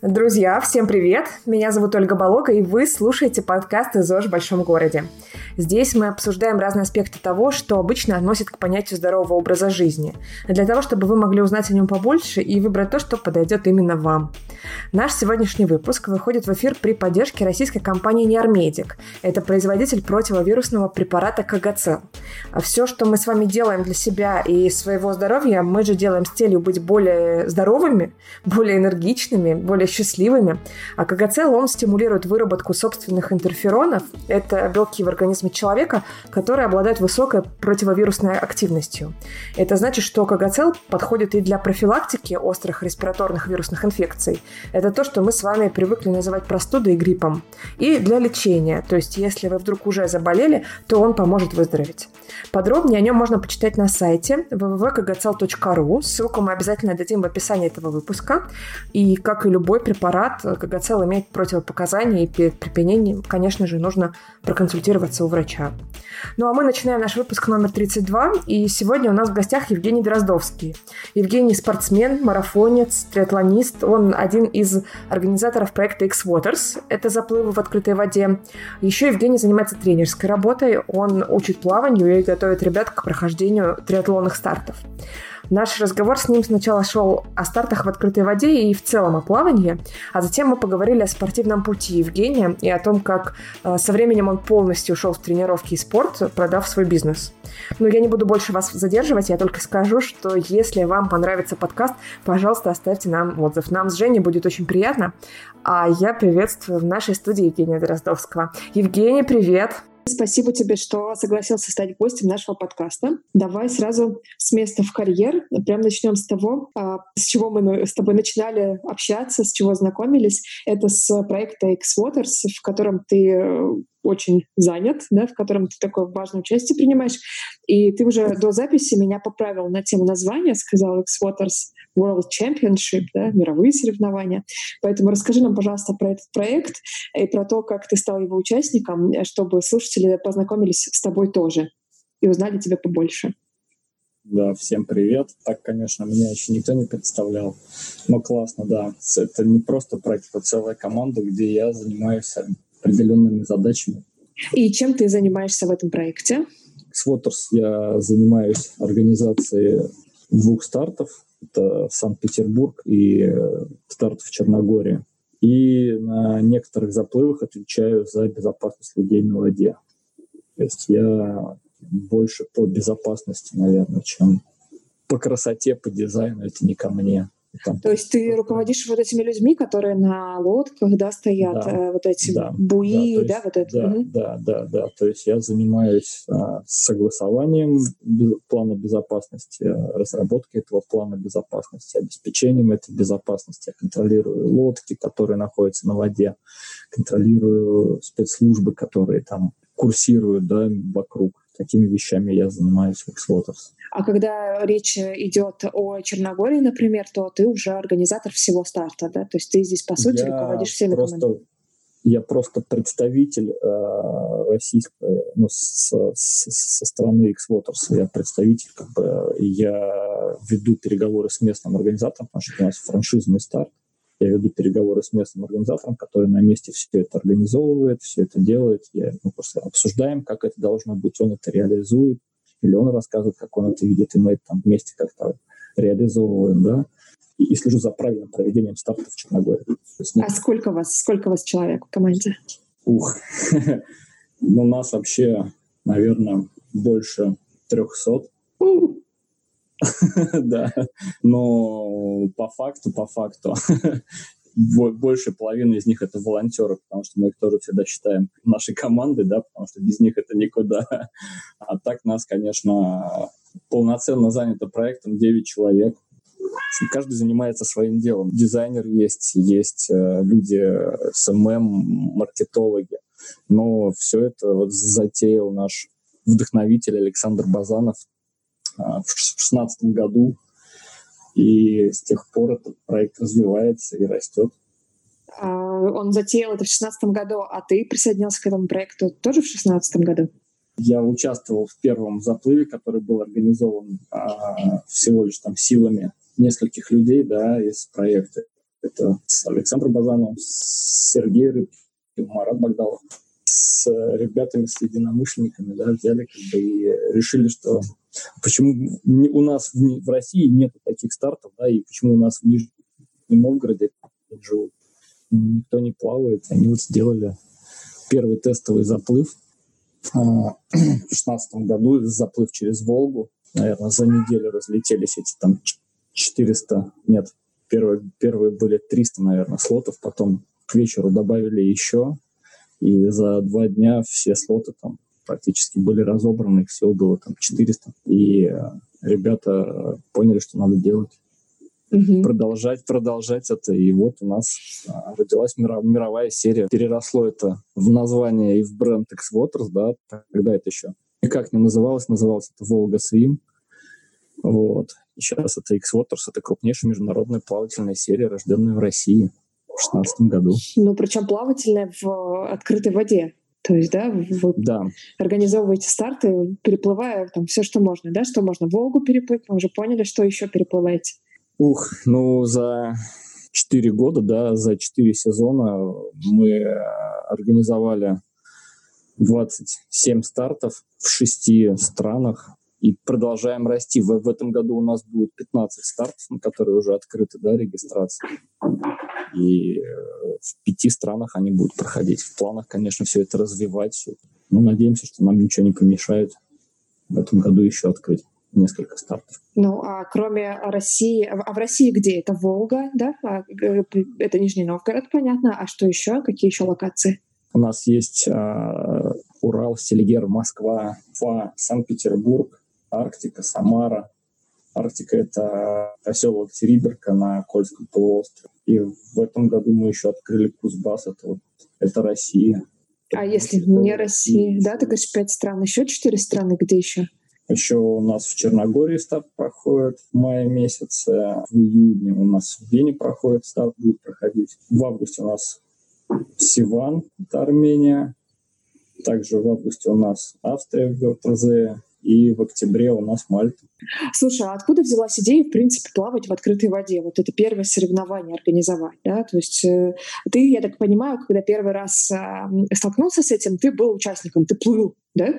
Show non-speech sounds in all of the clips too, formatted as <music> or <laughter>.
Друзья, всем привет! Меня зовут Ольга Болога, и вы слушаете подкаст «ИЗОЖ в большом городе». Здесь мы обсуждаем разные аспекты того, что обычно относят к понятию здорового образа жизни, для того, чтобы вы могли узнать о нем побольше и выбрать то, что подойдет именно вам. Наш сегодняшний выпуск выходит в эфир при поддержке российской компании Неармедик. Это производитель противовирусного препарата Кагацел. Все, что мы с вами делаем для себя и своего здоровья, мы же делаем с целью быть более здоровыми, более энергичными, более счастливыми. А КГЦ, он стимулирует выработку собственных интерферонов. Это белки в организме человека, которые обладают высокой противовирусной активностью. Это значит, что КГЦ подходит и для профилактики острых респираторных вирусных инфекций. Это то, что мы с вами привыкли называть простудой и гриппом. И для лечения. То есть, если вы вдруг уже заболели, то он поможет выздороветь. Подробнее о нем можно почитать на сайте www.kgcl.ru. Ссылку мы обязательно дадим в описании этого выпуска. И, как и любой препарат, КГЦЛ имеет противопоказания, и перед применением, конечно же, нужно проконсультироваться у врача. Ну а мы начинаем наш выпуск номер 32, и сегодня у нас в гостях Евгений Дроздовский. Евгений спортсмен, марафонец, триатлонист, он один из организаторов проекта X-Waters, это заплывы в открытой воде. Еще Евгений занимается тренерской работой, он учит плаванию и готовит ребят к прохождению триатлонных стартов. Наш разговор с ним сначала шел о стартах в открытой воде и в целом о плавании, а затем мы поговорили о спортивном пути Евгения и о том, как э, со временем он полностью ушел в тренировки и спорт, продав свой бизнес. Но я не буду больше вас задерживать, я только скажу, что если вам понравится подкаст, пожалуйста, оставьте нам отзыв. Нам с Женей будет очень приятно. А я приветствую в нашей студии Евгения Дроздовского. Евгений, привет! Спасибо тебе, что согласился стать гостем нашего подкаста. Давай сразу с места в карьер. Прям начнем с того, а, с чего мы с тобой начинали общаться, с чего знакомились. Это с проекта X-Waters, в котором ты э, очень занят, да, в котором ты такое важное участие принимаешь. И ты уже до записи меня поправил на тему названия, сказал X-Waters World Championship, да, мировые соревнования. Поэтому расскажи нам, пожалуйста, про этот проект и про то, как ты стал его участником, чтобы слушатели познакомились с тобой тоже и узнали тебя побольше. Да, всем привет. Так, конечно, меня еще никто не представлял. Но классно, да. Это не просто проект, это целая команда, где я занимаюсь определенными задачами. И чем ты занимаешься в этом проекте? С Waters я занимаюсь организацией двух стартов. Это Санкт-Петербург и э, старт в Черногории. И на некоторых заплывах отвечаю за безопасность людей на воде. То есть я больше по безопасности, наверное, чем по красоте, по дизайну. Это не ко мне. То есть ты руководишь вот этими людьми, которые на лодках, да, стоят, да, э, вот эти да, буи, да, да, вот это. Да, угу. да, да, да. То есть я занимаюсь а, согласованием без, плана безопасности, разработкой этого плана безопасности, обеспечением этой безопасности. Я контролирую лодки, которые находятся на воде, контролирую спецслужбы, которые там курсируют, да, вокруг. Такими вещами я занимаюсь в Xwaters. А когда речь идет о Черногории, например, то ты уже организатор всего старта, да? То есть ты здесь, по сути, я руководишь всеми просто, командами. Я просто представитель э, российской, ну, с, с, со стороны Xwaters. Я представитель, как бы, я веду переговоры с местным организатором, потому что у нас франшизный старт. Я веду переговоры с местным организатором, который на месте все это организовывает, все это делает. Я, мы просто обсуждаем, как это должно быть. Он это реализует или он рассказывает, как он это видит, и мы это там вместе как-то реализовываем, да, и, и слежу за правильным проведением старта в Черногории. Есть, ну, а сколько вас, сколько вас человек в команде? Ух, <laughs> ну, нас вообще, наверное, больше трехсот. <laughs> Да, но по факту, по факту, <laughs> больше половины из них это волонтеры, потому что мы их тоже всегда считаем нашей командой, да, потому что без них это никуда. <laughs> А так нас, конечно, полноценно занято проектом 9 человек. Каждый занимается своим делом. Дизайнер есть, есть э, люди SMM, маркетологи. Но все это вот затеял наш вдохновитель Александр Базанов в 2016 году и с тех пор этот проект развивается и растет. А, он затеял это в 2016 году, а ты присоединился к этому проекту тоже в 2016 году? Я участвовал в первом заплыве, который был организован а, всего лишь там силами нескольких людей да, из проекта. Это с Александром Базановым, с Сергеем Рыбкин, Марат Багдалов. С ребятами, с единомышленниками, да, взяли как бы и решили, что почему у нас в, в России нет таких стартов, да, и почему у нас в Нижнем Новгороде живут. Никто не плавает. Они вот сделали первый тестовый заплыв а, <clears throat> в 2016 году, заплыв через Волгу. Наверное, за неделю разлетелись эти там 400, нет, первые, первые были 300, наверное, слотов, потом к вечеру добавили еще, и за два дня все слоты там практически были разобраны, их всего было там 400, и э, ребята поняли, что надо делать. Угу. Продолжать, продолжать это. И вот у нас а, родилась миров, мировая серия. Переросло это в название и в бренд X-Waters, да, тогда это еще никак не называлось, называлось это Волга Свим. Вот. Сейчас это X-Waters, это крупнейшая международная плавательная серия, рожденная в России в 2016 году. Ну, причем плавательная в открытой воде. То есть, да, вы да. организовываете старты, переплывая там все, что можно, да, что можно Волгу переплыть, мы уже поняли, что еще переплываете. Ух, ну за четыре года, да, за четыре сезона мы организовали 27 стартов в шести странах и продолжаем расти. В, в этом году у нас будет 15 стартов, на которые уже открыты да, регистрация. И э, в пяти странах они будут проходить. В планах, конечно, все это развивать. Но надеемся, что нам ничего не помешает в этом году еще открыть несколько стартов. Ну, а кроме России, а в России где? Это Волга, да? А, э, это Нижний Новгород, понятно. А что еще? Какие еще локации? У нас есть э, Урал, Селигер, Москва, Уфа, Санкт-Петербург, Арктика, Самара. Арктика — это поселок Териберка на Кольском полуострове. И в этом году мы еще открыли Кузбасс, это, вот, это Россия. А это если не Россия, да, ты говоришь, пять стран, еще четыре страны, где еще? Еще у нас в Черногории старт проходит в мае месяце, в июне у нас в Вене проходит старт, будет проходить. В августе у нас Сиван, это Армения. Также в августе у нас Австрия в ГТЗ, и в октябре у нас Мальта. Слушай, а откуда взялась идея, в принципе, плавать в открытой воде? Вот это первое соревнование организовать, да? То есть э, ты, я так понимаю, когда первый раз э, столкнулся с этим, ты был участником, ты плыл, да?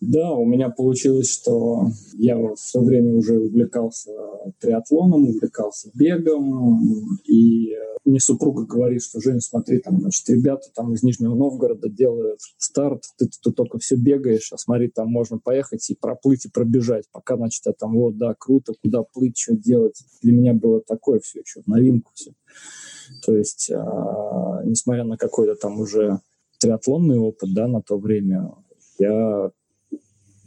Да, у меня получилось, что я в то время уже увлекался триатлоном, увлекался бегом, и мне супруга говорит, что Женя, смотри, там, значит, ребята там из Нижнего Новгорода делают старт, ты тут только все бегаешь, а смотри, там можно поехать и проплыть, и пробежать, пока, значит, я там, вот, да, круто, куда плыть, что делать. Для меня было такое все еще, новинку все. То есть, а, несмотря на какой-то там уже триатлонный опыт, да, на то время, я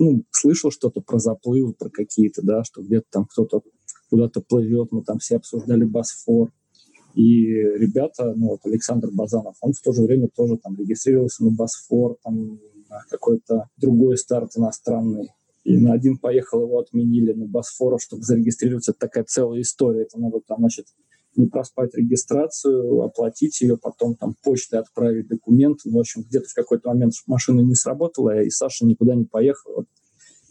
ну, слышал что-то про заплывы, про какие-то, да, что где-то там кто-то куда-то плывет, мы там все обсуждали Босфор. И ребята, ну вот Александр Базанов, он в то же время тоже там регистрировался на Босфор, там на какой-то другой старт иностранный. И на один поехал, его отменили на Босфор, чтобы зарегистрироваться. Это такая целая история. Это надо там, значит, не проспать регистрацию, оплатить ее, потом там почтой отправить документы. Ну, в общем, где-то в какой-то момент машина не сработала, и Саша никуда не поехал. Вот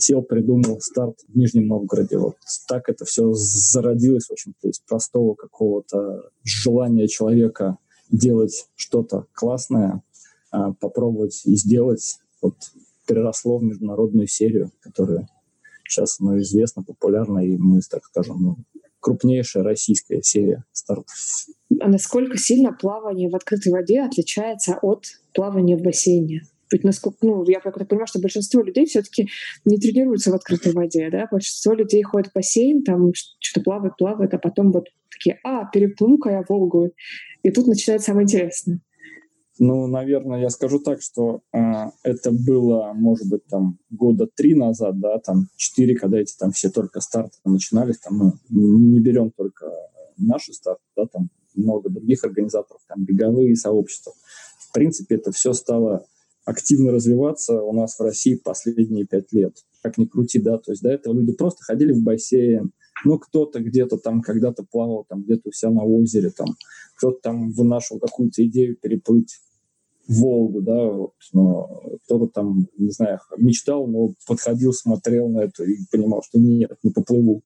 сел, придумал старт в Нижнем Новгороде. Вот так это все зародилось, в общем-то, из простого какого-то желания человека делать что-то классное, а, попробовать и сделать. Вот переросло в международную серию, которая сейчас ну, известна, популярна, и мы, так скажем, ну, крупнейшая российская серия стартов. А насколько сильно плавание в открытой воде отличается от плавания в бассейне? Ведь насколько, ну, я так понимаю, что большинство людей все-таки не тренируются в открытой воде, да? Большинство людей ходит в бассейн, там что-то плавает, плавает, а потом вот такие, а, переплыву-ка я Волгу. И тут начинается самое интересное. Ну, наверное, я скажу так, что э, это было, может быть, там года три назад, да, там четыре, когда эти там все только старты начинались, там мы ну, не берем только наши старты, да, там много других организаторов, там беговые сообщества. В принципе, это все стало активно развиваться у нас в России последние пять лет. Как ни крути, да, то есть до этого люди просто ходили в бассейн, ну, кто-то где-то там когда-то плавал, там где-то у себя на озере, там кто-то там вынашивал какую-то идею переплыть Волгу, да, вот, но кто-то там, не знаю, мечтал, но подходил, смотрел на это и понимал, что нет, не поплыву.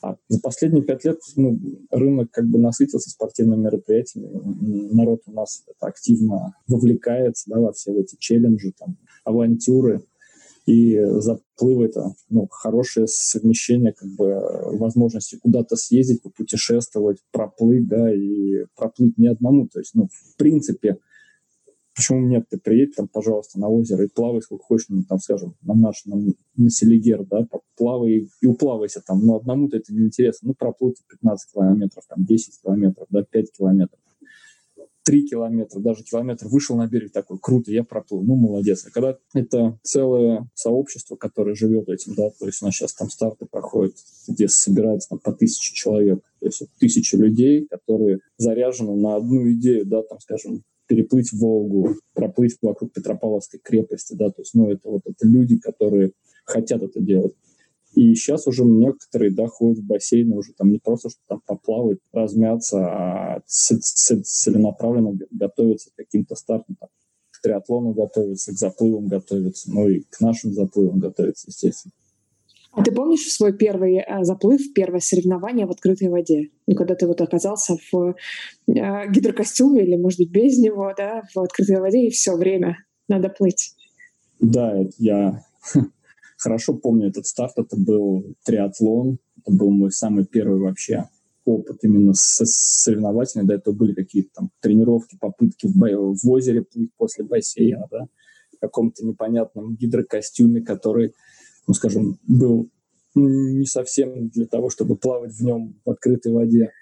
А за последние пять лет ну, рынок как бы насытился спортивными мероприятиями. Народ у нас активно вовлекается да, во все эти челленджи, там, авантюры. И заплывы это ну, хорошее совмещение как бы возможности куда-то съездить, попутешествовать, проплыть, да, и проплыть не одному. То есть, ну, в принципе, Почему нет? Ты приедь там, пожалуйста, на озеро и плавай сколько хочешь, ну, там, скажем, на наш, на, на Селигер, да, плавай и, уплавайся там. Но одному-то это неинтересно. Ну, проплыть 15 километров, там, 10 километров, да, 5 километров. 3 километра, даже километр вышел на берег такой, круто, я проплыл, ну, молодец. А когда это целое сообщество, которое живет этим, да, то есть у нас сейчас там старты проходят, где собирается там по тысяче человек, то есть тысячи людей, которые заряжены на одну идею, да, там, скажем, переплыть Волгу, проплыть вокруг Петропавловской крепости, да, то есть, ну, это вот это люди, которые хотят это делать. И сейчас уже некоторые, да, ходят в бассейн уже там не просто, что там поплавать, размяться, а целенаправленно готовятся к каким-то стартам, там, к триатлону готовятся, к заплывам готовятся, ну и к нашим заплывам готовятся, естественно. А ты помнишь свой первый э, заплыв, первое соревнование в открытой воде? Ну, когда ты вот оказался в э, гидрокостюме или, может быть, без него, да, в открытой воде, и все время надо плыть. Да, я <laughs> хорошо помню этот старт. Это был триатлон. Это был мой самый первый вообще опыт именно соревновательный. До этого были какие-то там тренировки, попытки в, в озере плыть после бассейна, да, в каком-то непонятном гидрокостюме, который ну, скажем, был не совсем для того, чтобы плавать в нем в открытой воде.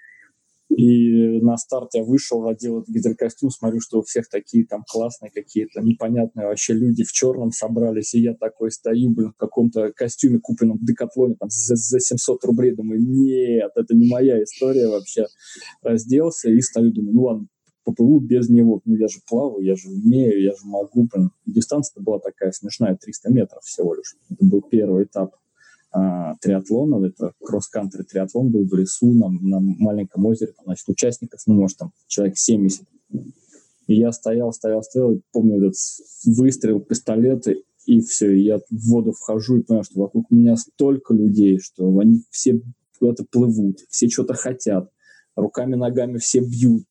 И на старт я вышел, одел этот гидрокостюм, смотрю, что у всех такие там классные какие-то непонятные вообще люди в черном собрались, и я такой стою, блин, в каком-то костюме, купленном в Декатлоне там за, за 700 рублей, думаю, нет, это не моя история вообще. Разделся и стою, думаю, ну ладно, поплыву без него. Ну, я же плаваю, я же умею, я же могу. Блин. дистанция была такая смешная, 300 метров всего лишь. Это был первый этап а, триатлона, это кросс-кантри триатлон был в лесу на, на маленьком озере, там, значит, участников, ну, может, там, человек 70. И я стоял, стоял, стоял, помню этот выстрел пистолеты, и все, и я в воду вхожу и понимаю, что вокруг меня столько людей, что они все куда-то плывут, все что-то хотят руками, ногами все бьют.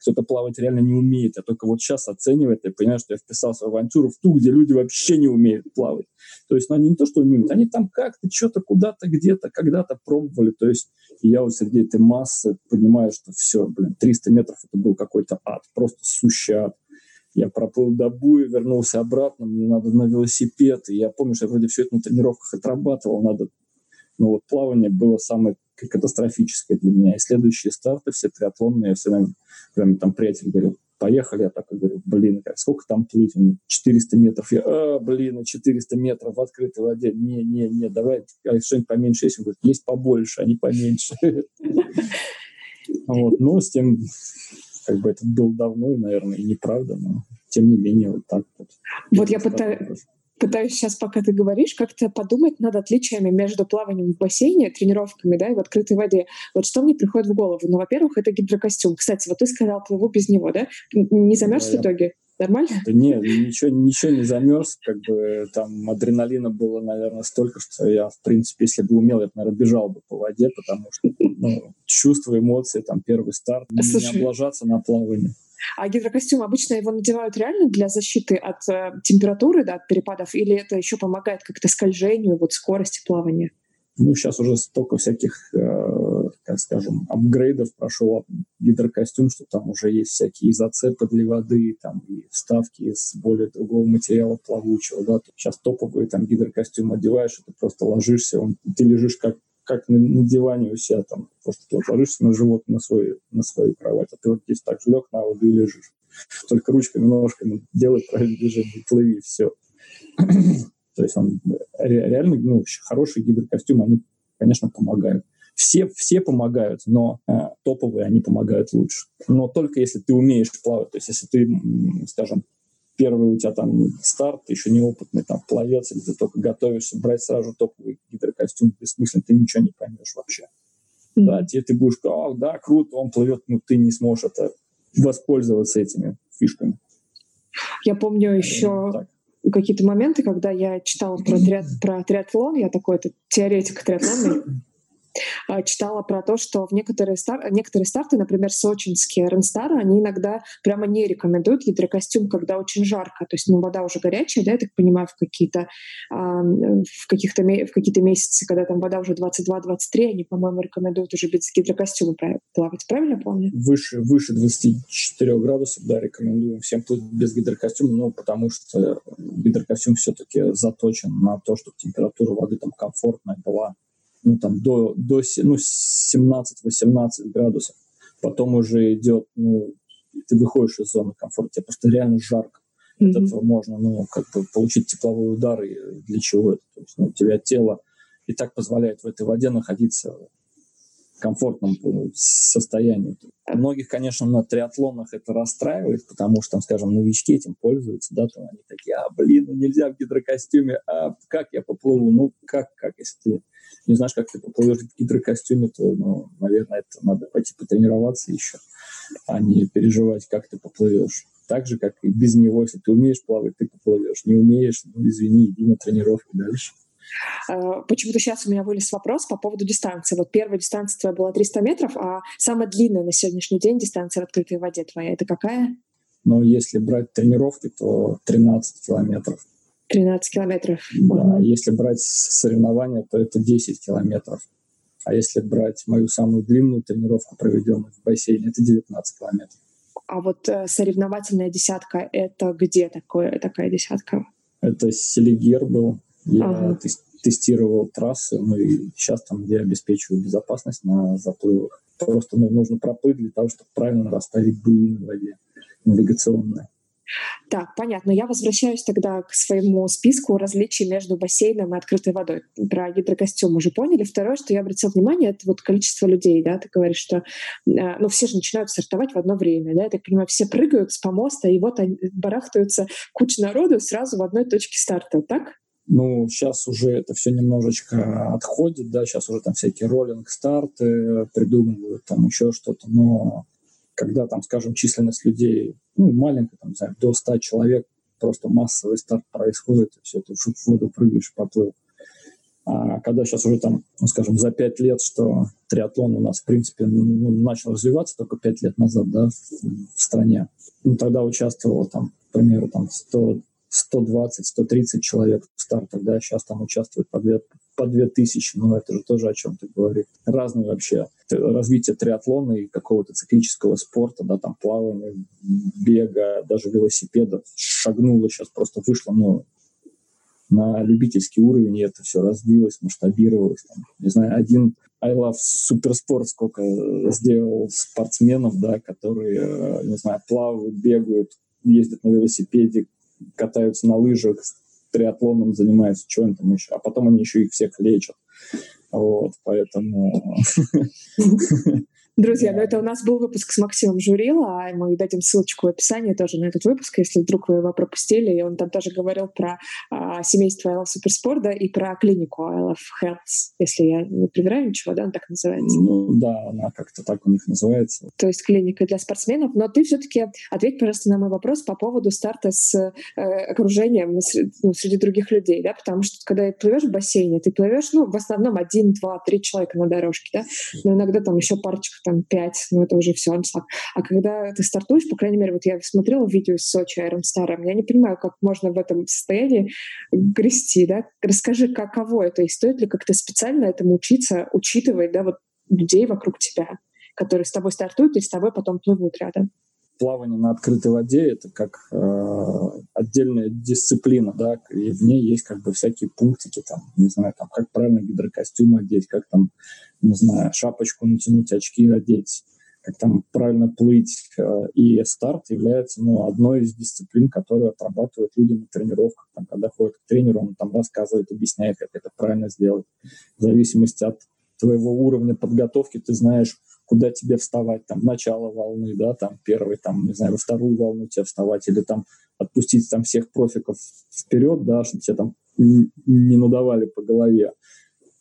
Кто-то плавать реально не умеет. Я только вот сейчас оцениваю это и понимаю, что я вписался в авантюру в ту, где люди вообще не умеют плавать. То есть ну, они не то, что умеют, они там как-то, что-то, куда-то, где-то, когда-то пробовали. То есть я вот среди этой массы понимаю, что все, блин, 300 метров это был какой-то ад, просто сущий ад. Я проплыл до буя, вернулся обратно, мне надо на велосипед. И я помню, что я вроде все это на тренировках отрабатывал, надо но вот плавание было самое катастрофическое для меня. И следующие старты, все триатлонные, я все время, прям там приятель говорил, поехали, я так и говорю, блин, как, сколько там плыть? Он 400 метров. Я, а, блин, 400 метров в открытой воде. Не, не, не, давай что-нибудь поменьше есть. Он говорит, есть побольше, а не поменьше. Вот, но с тем, как бы это было давно, наверное, и неправда, но тем не менее вот так вот. Вот я пытаюсь пытаюсь сейчас, пока ты говоришь, как-то подумать над отличиями между плаванием в бассейне, тренировками, да, и в открытой воде. Вот что мне приходит в голову? Ну, во-первых, это гидрокостюм. Кстати, вот ты сказал, плыву без него, да? Не замерз да, в итоге? Нормально? Да нет, ничего, ничего не замерз, как бы там адреналина было, наверное, столько, что я, в принципе, если бы умел, я бы, наверное, бежал бы по воде, потому что ну, чувства, эмоции, там, первый старт, Слушай, не облажаться на плавание. А гидрокостюм обычно его надевают реально для защиты от э, температуры, да, от перепадов, или это еще помогает как-то скольжению, вот скорости плавания? Ну, сейчас уже столько всяких, э, как скажем, апгрейдов прошел гидрокостюм, что там уже есть всякие зацепы для воды, там и вставки из более другого материала плавучего, да. Сейчас топовые там гидрокостюм одеваешь, и ты просто ложишься, он, ты лежишь как как на, на диване у себя там, просто ты ложишься на живот на, свой, на свою кровать, а ты вот здесь так лег на воду и лежишь. Только ручками, ножками делай правильное движение, плыви, все. То есть он реально, ну, хороший гидрокостюм, они, конечно, помогают. Все, все помогают, но э, топовые они помогают лучше. Но только если ты умеешь плавать. То есть если ты, скажем, первый у тебя там старт, ты еще неопытный там пловец, или ты только готовишься брать сразу топовый гидрокостюм, бессмысленно, ты ничего не поймешь вообще. Mm-hmm. Да, тебе ты будешь, ах, да, круто, он плывет, но ты не сможешь это воспользоваться этими фишками. Я помню еще так. какие-то моменты, когда я читала про, триат, про триатлон, я такой это теоретик триатлона, читала про то, что в некоторые, стар... некоторые старты, например, сочинские Ренстары, они иногда прямо не рекомендуют гидрокостюм, когда очень жарко. То есть, ну, вода уже горячая, да, я так понимаю, в какие-то а, в каких-то в какие-то месяцы, когда там вода уже 22-23, они, по-моему, рекомендуют уже без гидрокостюма плавать. Правильно помню? Выше, выше 24 градусов, да, рекомендуем всем плыть без гидрокостюма, ну, потому что гидрокостюм все-таки заточен на то, чтобы температура воды там комфортная была ну, там, до, до ну, 17-18 градусов. Потом уже идет, ну, ты выходишь из зоны комфорта, тебе просто реально жарко. Mm-hmm. От этого можно, ну, как бы получить тепловой удар, и для чего это? То есть, ну, у тебя тело и так позволяет в этой воде находиться в комфортном ну, состоянии. Многих, конечно, на триатлонах это расстраивает, потому что, там, скажем, новички этим пользуются, да, там они такие, а, блин, ну нельзя в гидрокостюме, а как я поплыву? Ну, как, как, если ты не знаешь, как ты поплывешь в гидрокостюме, то, ну, наверное, это надо пойти потренироваться еще, а не переживать, как ты поплывешь. Так же, как и без него, если ты умеешь плавать, ты поплывешь. Не умеешь, ну, извини, иди на тренировку дальше. А, почему-то сейчас у меня вылез вопрос по поводу дистанции. Вот первая дистанция твоя была 300 метров, а самая длинная на сегодняшний день дистанция в открытой воде твоя, это какая? Ну, если брать тренировки, то 13 километров. 13 километров. Да, если брать соревнования, то это 10 километров. А если брать мою самую длинную тренировку, проведенную в бассейне, это 19 километров. А вот э, соревновательная десятка, это где такое, такая десятка? Это Селигер был. Я ага. тестировал трассы, ну и сейчас там, где обеспечиваю безопасность на заплывах. Просто ну, нужно проплыть для того, чтобы правильно расставить буи на воде навигационные. Так, понятно. Я возвращаюсь тогда к своему списку различий между бассейном и открытой водой. Про гидрокостюм уже поняли. Второе, что я обратила внимание, это вот количество людей, да, ты говоришь, что, э, ну, все же начинают стартовать в одно время, да, я так понимаю, все прыгают с помоста, и вот они барахтаются куча народу сразу в одной точке старта, так? Ну, сейчас уже это все немножечко отходит, да, сейчас уже там всякие роллинг-старты придумывают, там еще что-то, но когда там, скажем, численность людей ну, маленькая, там, не знаю, до 100 человек, просто массовый старт происходит, и все, ты в воду прыгаешь, поплыл. А когда сейчас уже там, ну, скажем, за пять лет, что триатлон у нас, в принципе, ну, начал развиваться только пять лет назад, да, в, в стране. Ну, тогда участвовало там, к примеру, там 100, 120-130 человек в стартах, да, сейчас там участвует по, две, по 2000, ну это же тоже о чем-то говорит. Разные вообще развитие триатлона и какого-то циклического спорта, да, там плавания, бега, даже велосипеда шагнуло сейчас, просто вышло, ну, на любительский уровень, и это все развилось, масштабировалось. Там, не знаю, один I Love Суперспорт сколько сделал спортсменов, да, которые, э, не знаю, плавают, бегают, ездят на велосипеде, катаются на лыжах, триатлоном занимаются, что они там еще, а потом они еще их всех лечат. Вот, поэтому... <laughs> <laughs> Друзья, ну это у нас был выпуск с Максимом Журила, а мы дадим ссылочку в описании тоже на этот выпуск, если вдруг вы его пропустили. И он там тоже говорил про а, семейство I Love Supersport да, и про клинику I Love Health, если я не проверяю ничего, да, он так называется? Ну да, она как-то так у них называется. То есть клиника для спортсменов. Но ты все-таки ответь, пожалуйста, на мой вопрос по поводу старта с э, окружением ну, среди других людей, да, потому что когда ты плывешь в бассейне, ты плывешь, ну, в основном один, два, три человека на дорожке, да, но иногда там еще парочка там 5, ну это уже все аншлаг. А когда ты стартуешь, по крайней мере, вот я смотрела видео из Сочи Айрон Старом, я не понимаю, как можно в этом состоянии грести, да? Расскажи, каково это, и стоит ли как-то специально этому учиться, учитывая, да, вот людей вокруг тебя, которые с тобой стартуют и с тобой потом плывут рядом? Плавание на открытой воде это как э, отдельная дисциплина, да, и в ней есть как бы всякие пунктики, там, не знаю, там, как правильно гидрокостюм одеть, как там, не знаю, шапочку натянуть, очки одеть, как там правильно плыть. Э, и старт является, ну, одной из дисциплин, которую отрабатывают люди на тренировках, там, когда ходят к тренеру, он там рассказывает, объясняет, как это правильно сделать. В зависимости от твоего уровня подготовки ты знаешь, куда тебе вставать, там, начало волны, да, там, первый, там, не знаю, во вторую волну тебе вставать, или там отпустить там всех профиков вперед, да, чтобы тебе там не надавали по голове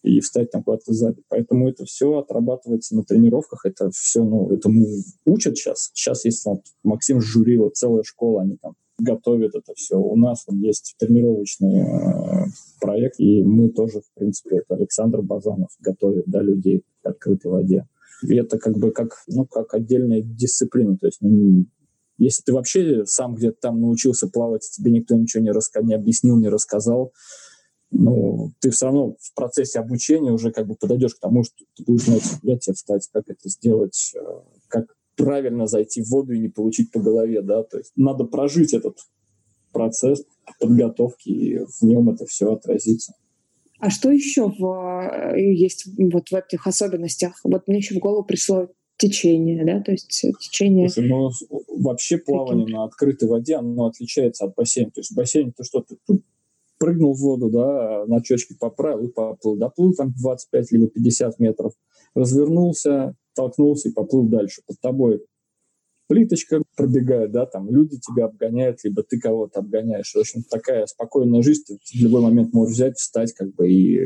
и встать там куда-то сзади. Поэтому это все отрабатывается на тренировках, это все, ну, этому учат сейчас. Сейчас есть вот, Максим Журила, целая школа, они там готовит это все. У нас вот есть тренировочный э, проект, и мы тоже, в принципе, это Александр Базанов готовит да, людей к открытой воде. И это как бы как, ну, как отдельная дисциплина. То есть ну, если ты вообще сам где-то там научился плавать, тебе никто ничего не, раска... не объяснил, не рассказал, ну, ты все равно в процессе обучения уже как бы подойдешь к тому, что ты будешь знать, куда тебе встать, как это сделать, э, как правильно зайти в воду и не получить по голове, да, то есть надо прожить этот процесс подготовки, и в нем это все отразится. А что еще в, э, есть вот в этих особенностях? Вот мне еще в голову пришло течение, да, то есть течение... Слушай, ну, вообще плавание Таким. на открытой воде, оно отличается от бассейна. То есть в бассейне то что ты прыгнул в воду, да, на чечке поправил и поплыл. Доплыл там 25 либо 50 метров, развернулся, толкнулся и поплыл дальше. Под тобой плиточка пробегает, да, там люди тебя обгоняют, либо ты кого-то обгоняешь. В общем, такая спокойная жизнь, ты в любой момент можешь взять, встать, как бы, и,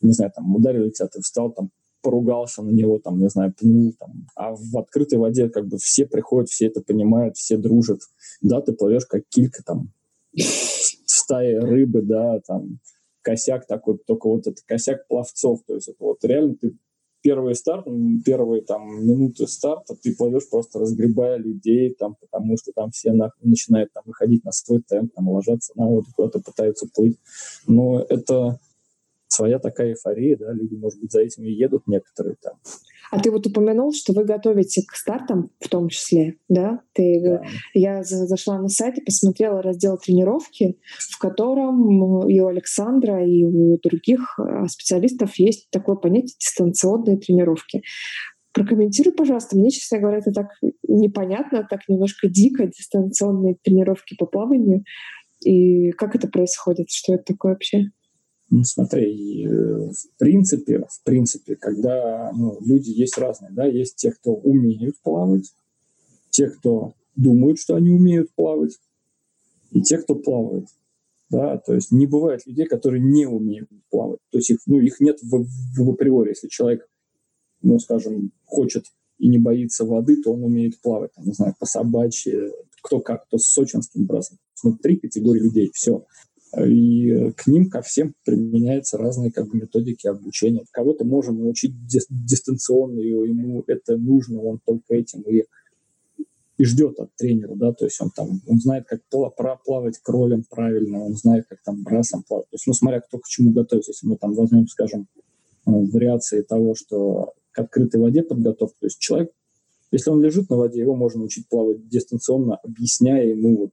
не знаю, там, ударили тебя, ты встал, там, поругался на него, там, не знаю, пнул, там. А в открытой воде, как бы, все приходят, все это понимают, все дружат. Да, ты плывешь как килька, там, стаи рыбы, да, там, косяк такой, только вот это косяк пловцов, то есть это вот реально ты первый старт, первые там минуты старта ты плывешь просто разгребая людей, там, потому что там все на, начинают там выходить на свой темп, там ложатся на воду, куда-то пытаются плыть. Но это своя такая эйфория, да, люди, может быть, за этим и едут некоторые там. А ты вот упомянул, что вы готовите к стартам в том числе, да? Ты, да. Я зашла на сайт и посмотрела раздел тренировки, в котором и у Александра, и у других э, специалистов есть такое понятие дистанционные тренировки. Прокомментируй, пожалуйста. Мне, честно говоря, это так непонятно, так немножко дико, дистанционные тренировки по плаванию. И как это происходит? Что это такое вообще? Ну, смотри, э, в принципе, в принципе, когда ну, люди есть разные, да, есть те, кто умеют плавать, те, кто думают, что они умеют плавать, и те, кто плавает. Да, то есть не бывает людей, которые не умеют плавать. То есть их, ну, их нет в, в, в априори. Если человек, ну, скажем, хочет и не боится воды, то он умеет плавать. Там, не знаю, по собачьи, кто как, кто с сочинским бразом. Ну, три категории людей, все. И к ним, ко всем применяются разные как бы, методики обучения. Кого-то можем научить дистанционно, ему это нужно, он только этим и, и ждет от тренера, да, то есть он там, он знает, как проплавать кролем правильно, он знает, как там брасом плавать. То есть, ну, смотря кто к чему готовится, если мы там возьмем, скажем, э, вариации того, что к открытой воде подготовка, то есть человек, если он лежит на воде, его можно учить плавать дистанционно, объясняя ему вот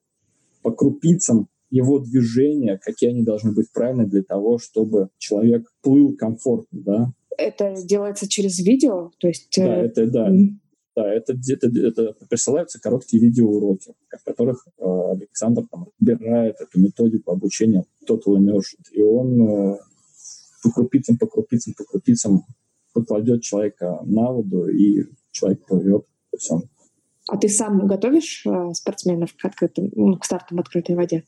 по крупицам, его движения, какие они должны быть правильны для того, чтобы человек плыл комфортно, да. Это делается через видео, то есть... Да, э, это, да. Mm-hmm. Да, это, это, это присылаются короткие видеоуроки, в которых э, Александр там, разбирает эту методику обучения Total Immersion. И он э, по крупицам, по крупицам, по крупицам покладет человека на воду, и человек плывет. Он... А ты сам готовишь э, спортсменов к, открытым, ну, к стартам в открытой воде?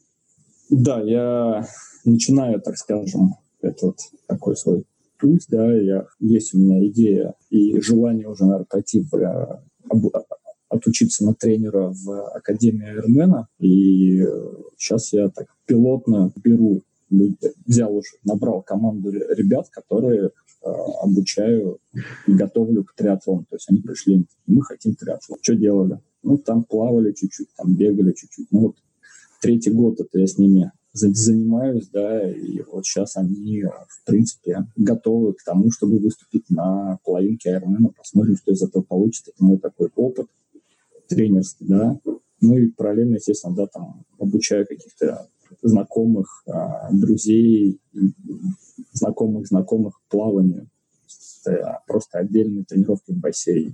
Да, я начинаю, так скажем, этот такой свой путь, да, я, есть у меня идея и желание уже, наверное, пойти в, э, об, отучиться на тренера в Академии Айрмена, и сейчас я так пилотно беру, взял уже, набрал команду ребят, которые э, обучаю и готовлю к триатлону. То есть они пришли, мы хотим триатлон. Что делали? Ну, там плавали чуть-чуть, там бегали чуть-чуть. Ну, вот третий год это я с ними занимаюсь, да, и вот сейчас они, в принципе, готовы к тому, чтобы выступить на половинке Айрмена, посмотрим, что из этого получится. Это мой такой опыт тренерский, да. Ну и параллельно, естественно, да, там обучаю каких-то знакомых, а, друзей, знакомых, знакомых плаванию. Это просто отдельные тренировки в бассейне.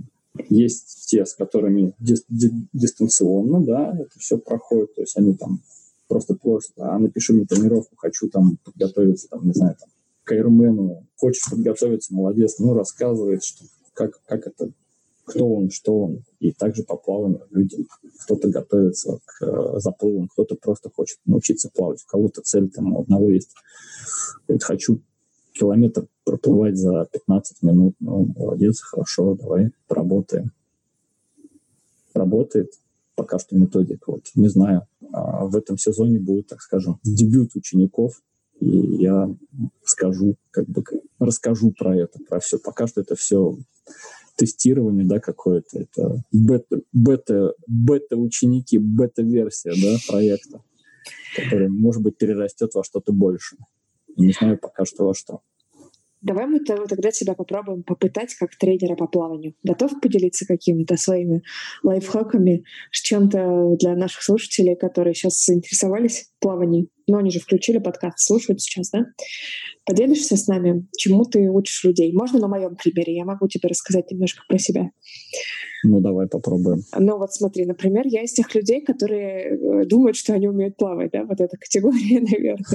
Есть те, с которыми дистанционно, да, это все проходит, то есть они там просто просят, а напиши мне тренировку, хочу там подготовиться, там, не знаю, там, к Айрмену, хочешь подготовиться, молодец, ну, рассказывает, что, как, как это, кто он, что он, и также по плаванию люди, кто-то готовится к э, заплывам, кто-то просто хочет научиться плавать, у кого-то цель там у одного есть, говорит, хочу километр проплывать за 15 минут. Ну, молодец, хорошо, давай поработаем. Работает пока что методика. Вот, не знаю. а, в этом сезоне будет, так скажем, дебют учеников, и я скажу, как бы расскажу про это, про все. Пока что это все тестирование, да, какое-то. Это бета, бета, бета-ученики, бета-версия, да, проекта, который, может быть, перерастет во что-то большее. Не знаю пока что во что. Давай мы тогда тебя попробуем попытать как тренера по плаванию. Готов поделиться какими-то своими лайфхаками с чем-то для наших слушателей, которые сейчас заинтересовались плаванием? Но они же включили подкаст, слушают сейчас, да? Поделишься с нами, чему ты учишь людей? Можно на моем примере? Я могу тебе рассказать немножко про себя. Ну, давай попробуем. Ну, вот смотри, например, я из тех людей, которые э, думают, что они умеют плавать, да, вот эта категория, <laughs> наверное.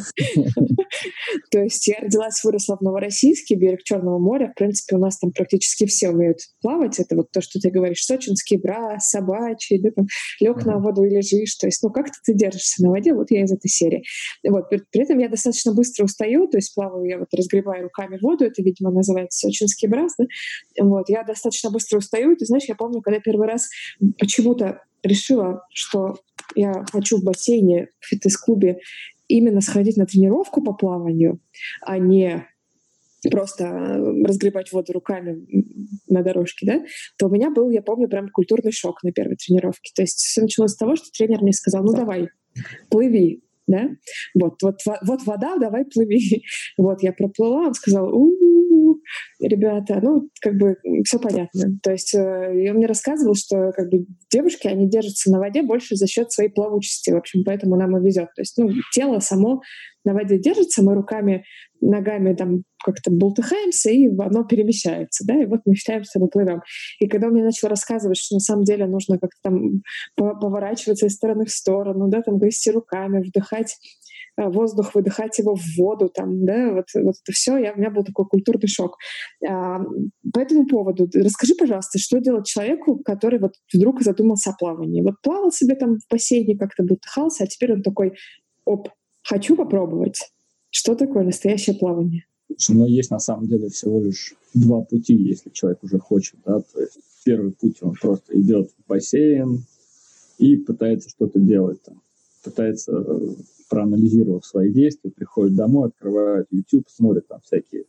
То есть я родилась, выросла в Новороссийске, берег Черного моря. В принципе, у нас там практически все умеют плавать. Это вот то, что ты говоришь, сочинский брас, собачий, да, там, лег на воду и лежишь. То есть, ну, как-то ты держишься на воде. Вот я из этой серии. Вот. При, при этом я достаточно быстро устаю, то есть плаваю я вот разгребаю руками воду, это, видимо, называется сочинский брас, да? Вот. Я достаточно быстро устаю, и ты знаешь, я помню, когда первый раз почему-то решила, что я хочу в бассейне, в фитнес-клубе именно сходить на тренировку по плаванию, а не просто разгребать воду руками на дорожке, да, то у меня был, я помню, прям культурный шок на первой тренировке. То есть все началось с того, что тренер мне сказал, ну давай, плыви, да, вот, вот, вот вода, давай плыви. <laughs> Вот я проплыла, он сказал, у-у-у, ребята, ну, как бы все понятно. То есть э, он мне рассказывал, что как бы девушки, они держатся на воде больше за счет своей плавучести, в общем, поэтому нам и везет. То есть, ну, тело само на воде держится, мы руками, ногами там как-то болтыхаемся, и оно перемещается, да, и вот мы считаем, что мы плывем. И когда он мне начал рассказывать, что на самом деле нужно как-то там поворачиваться из стороны в сторону, да, там грести руками, вдыхать э, воздух, выдыхать его в воду, там, да, вот, вот это все, я, у меня был такой культурный шок. А, по этому поводу расскажи, пожалуйста, что делать человеку, который вот вдруг задумался о плавании? Вот плавал себе там в бассейне, как-то бултыхался, а теперь он такой, оп, хочу попробовать. Что такое настоящее плавание? Но есть на самом деле всего лишь два пути, если человек уже хочет. Да? То есть первый путь, он просто идет в бассейн и пытается что-то делать там. Пытается э, проанализировать свои действия, приходит домой, открывает YouTube, смотрит там всякие,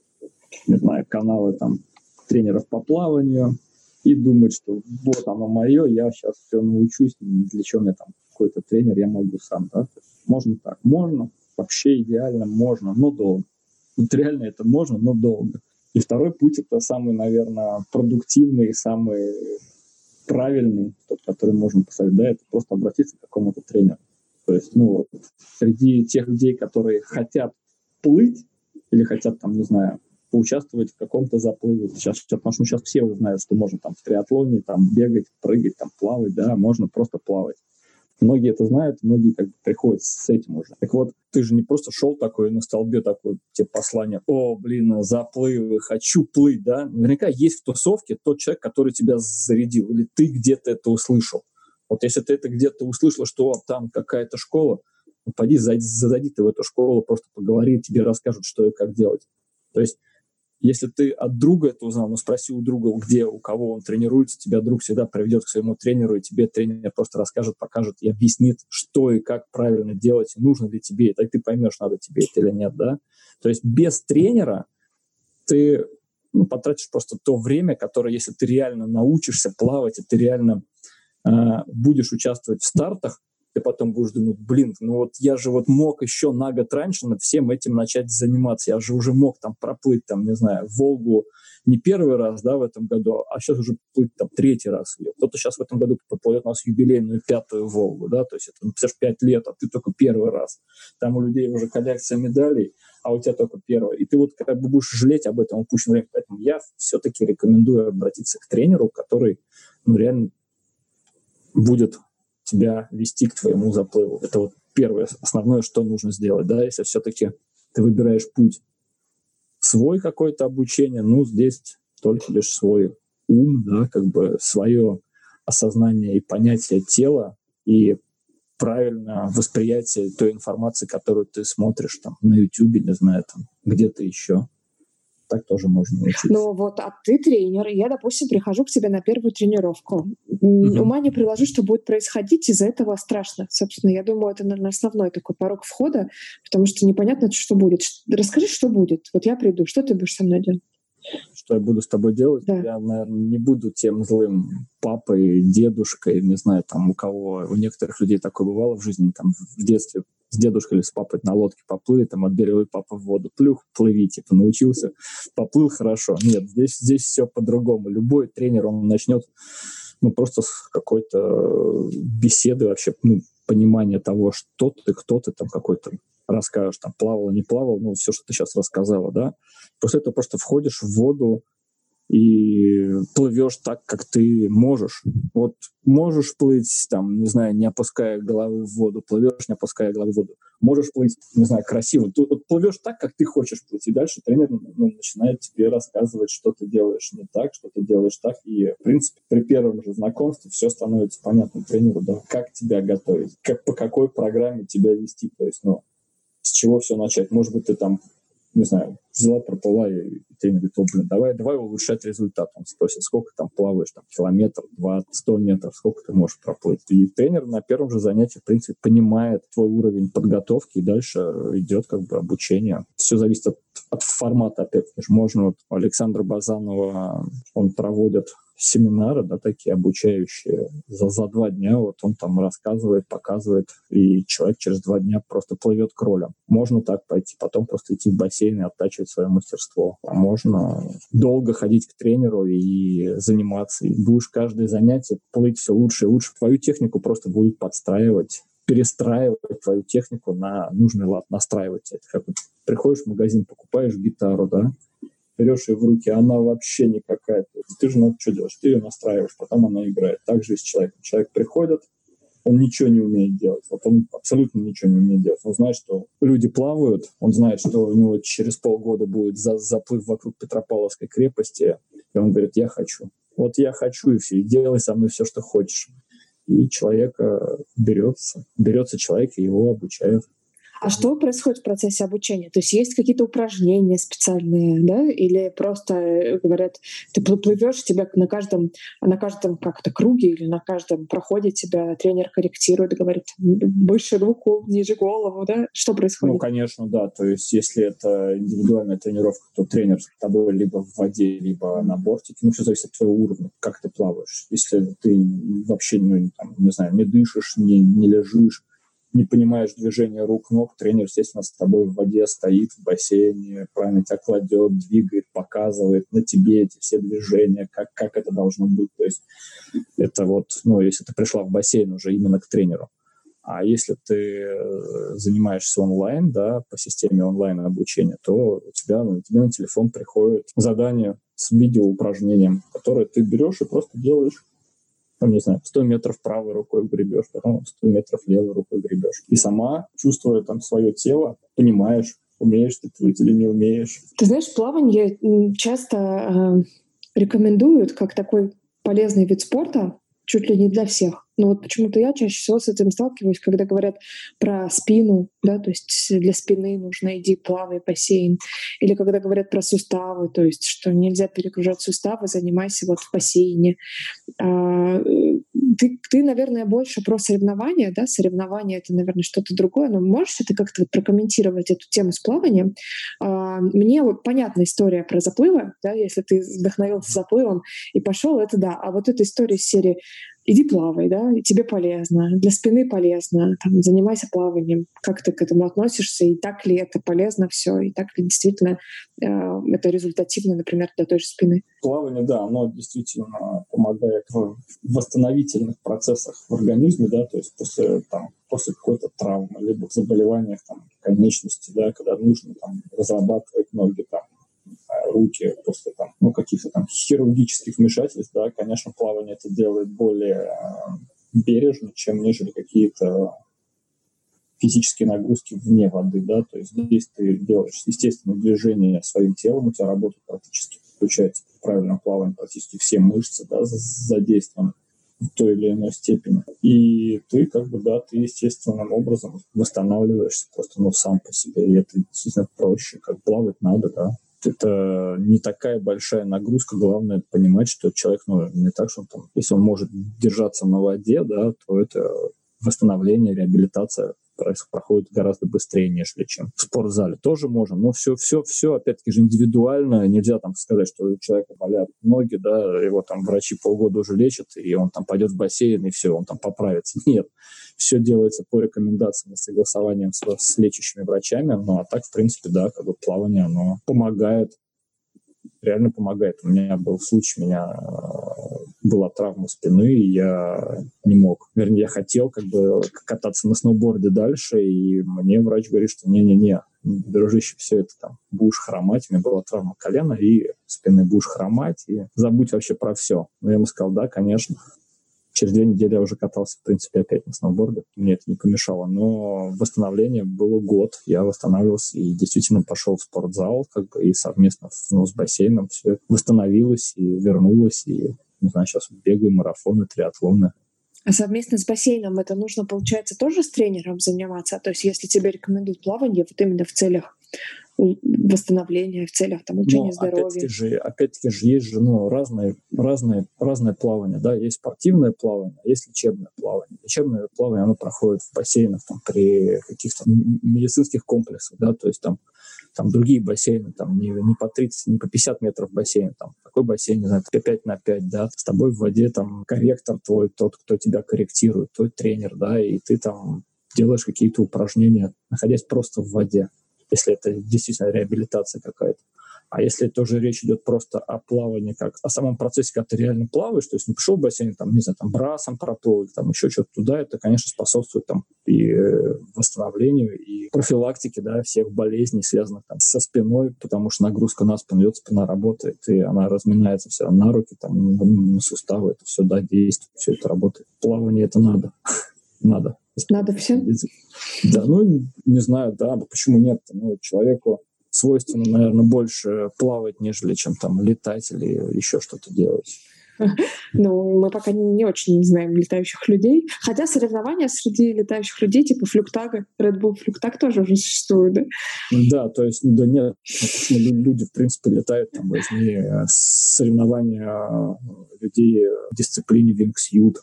не знаю, каналы там тренеров по плаванию и думает, что вот оно мое, я сейчас все научусь, для чего мне там какой-то тренер, я могу сам, да. Можно так, можно, вообще идеально, можно, но долго. Вот реально это можно, но долго. И второй путь это самый, наверное, продуктивный, самый правильный, тот, который можно поставить, да, это просто обратиться к какому-то тренеру. То есть, ну, вот, среди тех людей, которые хотят плыть или хотят, там, не знаю, поучаствовать в каком-то заплыве. Сейчас, потому что сейчас все уже знают, что можно там в триатлоне там бегать, прыгать, там плавать, да, можно просто плавать. Многие это знают, многие как бы приходят с этим уже. Так вот, ты же не просто шел такой на столбе такой, тебе послание, о, блин, заплывы, хочу плыть, да? Наверняка есть в тусовке тот человек, который тебя зарядил, или ты где-то это услышал. Вот если ты это где-то услышал, что там какая-то школа, ну, пойди, зайди ты в эту школу, просто поговори, тебе расскажут, что и как делать. То есть если ты от друга это узнал, ну спроси у друга, где, у кого он тренируется, тебя друг всегда приведет к своему тренеру, и тебе тренер просто расскажет, покажет и объяснит, что и как правильно делать, нужно ли тебе, и так ты поймешь, надо тебе это или нет, да. То есть без тренера ты ну, потратишь просто то время, которое, если ты реально научишься плавать, и ты реально э, будешь участвовать в стартах, ты потом будешь думать, блин, ну вот я же вот мог еще на год раньше над всем этим начать заниматься, я же уже мог там проплыть, там, не знаю, Волгу не первый раз, да, в этом году, а сейчас уже плыть там третий раз ее. Кто-то сейчас в этом году поплывет у нас юбилейную пятую Волгу, да, то есть это, ну, пять лет, а ты только первый раз. Там у людей уже коллекция медалей, а у тебя только первый. И ты вот как бы будешь жалеть об этом упущенном времени. Поэтому я все-таки рекомендую обратиться к тренеру, который, ну, реально будет тебя вести к твоему заплыву. Это вот первое, основное, что нужно сделать, да, если все-таки ты выбираешь путь свой какое-то обучение, ну, здесь только лишь свой ум, да, как бы свое осознание и понятие тела и правильное восприятие той информации, которую ты смотришь там на YouTube, не знаю, там где-то еще. Так тоже можно научиться. Ну вот, а ты тренер, я, допустим, прихожу к тебе на первую тренировку. Угу. Ума не приложу, что будет происходить, из-за этого страшно. Собственно, я думаю, это, наверное, основной такой порог входа, потому что непонятно, что будет. Расскажи, что будет. Вот я приду, что ты будешь со мной делать? что я буду с тобой делать. Да. Я, наверное, не буду тем злым папой, дедушкой, не знаю, там у кого, у некоторых людей такое бывало в жизни, там в детстве с дедушкой или с папой на лодке поплыли, там от берега папа в воду, плюх, плыви, типа, научился, поплыл хорошо. Нет, здесь, здесь все по-другому. Любой тренер, он начнет ну, просто с какой-то беседы вообще, ну, понимания того, что ты, кто ты, там какой-то расскажешь, там, плавал, не плавал, ну, все, что ты сейчас рассказала, да. После этого просто входишь в воду, и плывешь так, как ты можешь. Вот можешь плыть, там, не знаю, не опуская головы в воду, плывешь, не опуская головы в воду. Можешь плыть, не знаю, красиво. Ты вот плывешь так, как ты хочешь плыть. И дальше тренер ну, начинает тебе рассказывать, что ты делаешь не так, что ты делаешь так. И, в принципе, при первом же знакомстве все становится понятно тренеру, да, как тебя готовить, как, по какой программе тебя вести. То есть, ну, с чего все начать. Может быть, ты там не знаю, взяла, проплыла, и тренер говорит, блин, давай, давай улучшать результат. Он спросит, сколько там плаваешь, там, километр, два, сто метров, сколько ты можешь проплыть. И тренер на первом же занятии, в принципе, понимает твой уровень подготовки, и дальше идет как бы обучение. Все зависит от, от формата, опять же. Можно вот Александра Базанова, он проводит семинары, да, такие обучающие за, за два дня, вот он там рассказывает, показывает, и человек через два дня просто плывет кролем. Можно так пойти, потом просто идти в бассейн и оттачивать свое мастерство. А можно долго ходить к тренеру и заниматься, и будешь каждое занятие плыть все лучше и лучше. Твою технику просто будут подстраивать перестраивать твою технику на нужный лад, настраивать это. Как вот приходишь в магазин, покупаешь гитару, да, берешь ее в руки, она вообще никакая. Ты же ну, что делаешь? Ты ее настраиваешь, потом она играет. Так же и с человеком. Человек приходит, он ничего не умеет делать. Вот он абсолютно ничего не умеет делать. Он знает, что люди плавают, он знает, что у него через полгода будет за заплыв вокруг Петропавловской крепости, и он говорит, я хочу. Вот я хочу, и все, и делай со мной все, что хочешь. И человека берется, берется человек, и его обучают. А что происходит в процессе обучения? То есть есть какие-то упражнения специальные, да, или просто э, говорят, ты плывешь, тебя на каждом, на каждом как-то круге или на каждом проходе тебя тренер корректирует, говорит выше руку, ниже голову, да? Что происходит? Ну, конечно, да. То есть если это индивидуальная тренировка, то тренер с тобой либо в воде, либо на бортике. Ну, все зависит от твоего уровня, как ты плаваешь. Если ты вообще, ну, там, не знаю, не дышишь, не, не лежишь, не понимаешь движения рук, ног, тренер, естественно, с тобой в воде стоит, в бассейне, правильно тебя кладет, двигает, показывает на тебе эти все движения, как, как это должно быть. То есть это вот, ну, если ты пришла в бассейн уже именно к тренеру. А если ты э, занимаешься онлайн, да, по системе онлайн обучения, то у тебя, ну, тебе на телефон приходит задание с видеоупражнением, которое ты берешь и просто делаешь там, не знаю, 100 метров правой рукой гребешь, потом 100 метров левой рукой гребешь. И сама, чувствуя там свое тело, понимаешь, умеешь ты плыть или не умеешь. Ты знаешь, плавание часто э, рекомендуют как такой полезный вид спорта, чуть ли не для всех. Но вот почему-то я чаще всего с этим сталкиваюсь, когда говорят про спину, да, то есть для спины нужно иди плавай бассейн. Или когда говорят про суставы, то есть что нельзя перегружать суставы, занимайся вот в бассейне. А, ты, ты, наверное, больше про соревнования, да, соревнования — это, наверное, что-то другое, но можешь ты как-то прокомментировать эту тему с плаванием? А, мне вот понятна история про заплывы, да, если ты вдохновился заплывом и пошел, это да, а вот эта история из серии иди плавай, да, и тебе полезно, для спины полезно, там, занимайся плаванием, как ты к этому относишься, и так ли это полезно все, и так ли действительно э, это результативно, например, для той же спины. Плавание, да, оно действительно помогает в восстановительных процессах в организме, да, то есть после, там, после какой-то травмы, либо в заболеваниях там, конечности, да, когда нужно там, разрабатывать ноги, там, руки после там, ну, каких-то там хирургических вмешательств, да, конечно, плавание это делает более э, бережно, чем нежели какие-то физические нагрузки вне воды, да, то есть здесь ты делаешь естественное движение своим телом, у тебя работает практически, включается правильно плавание, практически все мышцы, да, задействованы в той или иной степени. И ты как бы, да, ты естественным образом восстанавливаешься просто, ну, сам по себе, и это действительно проще, как плавать надо, да, это не такая большая нагрузка. Главное понимать, что человек, ну, не так, что он там, если он может держаться на воде, да, то это восстановление, реабилитация проходит гораздо быстрее, нежели чем в спортзале. Тоже можно, но все, все, все, опять-таки же индивидуально. Нельзя там сказать, что у человека болят ноги, да, его там врачи полгода уже лечат, и он там пойдет в бассейн, и все, он там поправится. <laughs> Нет, все делается по рекомендациям и согласованием с, с лечащими врачами. Ну, а так, в принципе, да, как бы плавание, оно помогает реально помогает. У меня был случай, у меня э, была травма спины, и я не мог. Вернее, я хотел как бы кататься на сноуборде дальше, и мне врач говорит, что не-не-не, дружище, все это там будешь хромать. У меня была травма колена и спины будешь хромать, и забудь вообще про все. Но я ему сказал, да, конечно. Через две недели я уже катался, в принципе, опять на сноуборде. Мне это не помешало. Но восстановление было год. Я восстанавливался и действительно пошел в спортзал, как бы, и совместно ну, с бассейном все восстановилось и вернулось. И, не знаю, сейчас бегаю марафоны, триатлоны. А совместно с бассейном это нужно, получается, тоже с тренером заниматься? То есть если тебе рекомендуют плавание вот именно в целях восстановления, в целях там, улучшения Но, здоровья. Опять-таки же, опять-таки же есть же ну, разные, разные, разное плавание. Да? Есть спортивное плавание, а есть лечебное плавание. Лечебное плавание оно проходит в бассейнах там, при каких-то медицинских комплексах. Да? То есть там там другие бассейны, там не, не по 30, не по 50 метров бассейн, там такой бассейн, не знаю, 5 на 5, да, с тобой в воде там корректор твой, тот, кто тебя корректирует, твой тренер, да, и ты там делаешь какие-то упражнения, находясь просто в воде если это действительно реабилитация какая-то. А если тоже речь идет просто о плавании, как о самом процессе, когда ты реально плаваешь, то есть ну, пришел в бассейн, там, не знаю, там брасом проплыл, там еще что-то туда, это, конечно, способствует там и э, восстановлению, и профилактике, да, всех болезней, связанных там со спиной, потому что нагрузка на спину идет, спина работает, и она разминается вся на руки, там, на суставы, это все, да, действует, все это работает. Плавание это надо. <laughs> надо. Надо всем? Да, ну, не знаю, да, почему нет? Ну, человеку свойственно, наверное, больше плавать, нежели чем там летать или еще что-то делать. <laughs> Ну, мы пока не очень знаем летающих людей. Хотя соревнования среди летающих людей, типа флюктага, Red Bull флюктаг тоже уже существует, да? Да, то есть, да нет, люди, в принципе, летают, там, возьми э, соревнования людей в дисциплине вингсьют,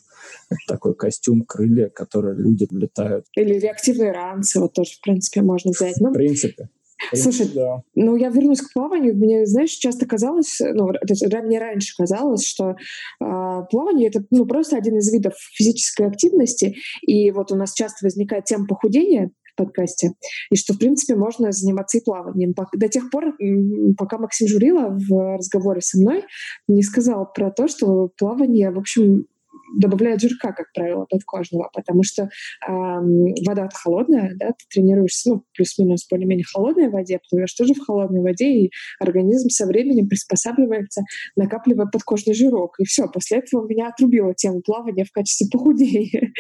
это <laughs> такой костюм, крылья, которые люди летают. Или реактивные ранцы, вот тоже, в принципе, можно взять. Ну, в принципе. Слушай, да. ну я вернусь к плаванию. Мне, знаешь, часто казалось, ну, мне раньше казалось, что э, плавание это ну, просто один из видов физической активности. И вот у нас часто возникает тема похудения в подкасте, и что, в принципе, можно заниматься и плаванием. До тех пор, пока Максим Журила в разговоре со мной не сказал про то, что плавание, в общем, добавляют жирка, как правило, подкожного, потому что э, вода холодная, да, ты тренируешься, ну, плюс-минус более-менее холодной воде, плывешь тоже в холодной воде, и организм со временем приспосабливается, накапливая подкожный жирок. И все, после этого меня отрубила тема плавания в качестве похудения.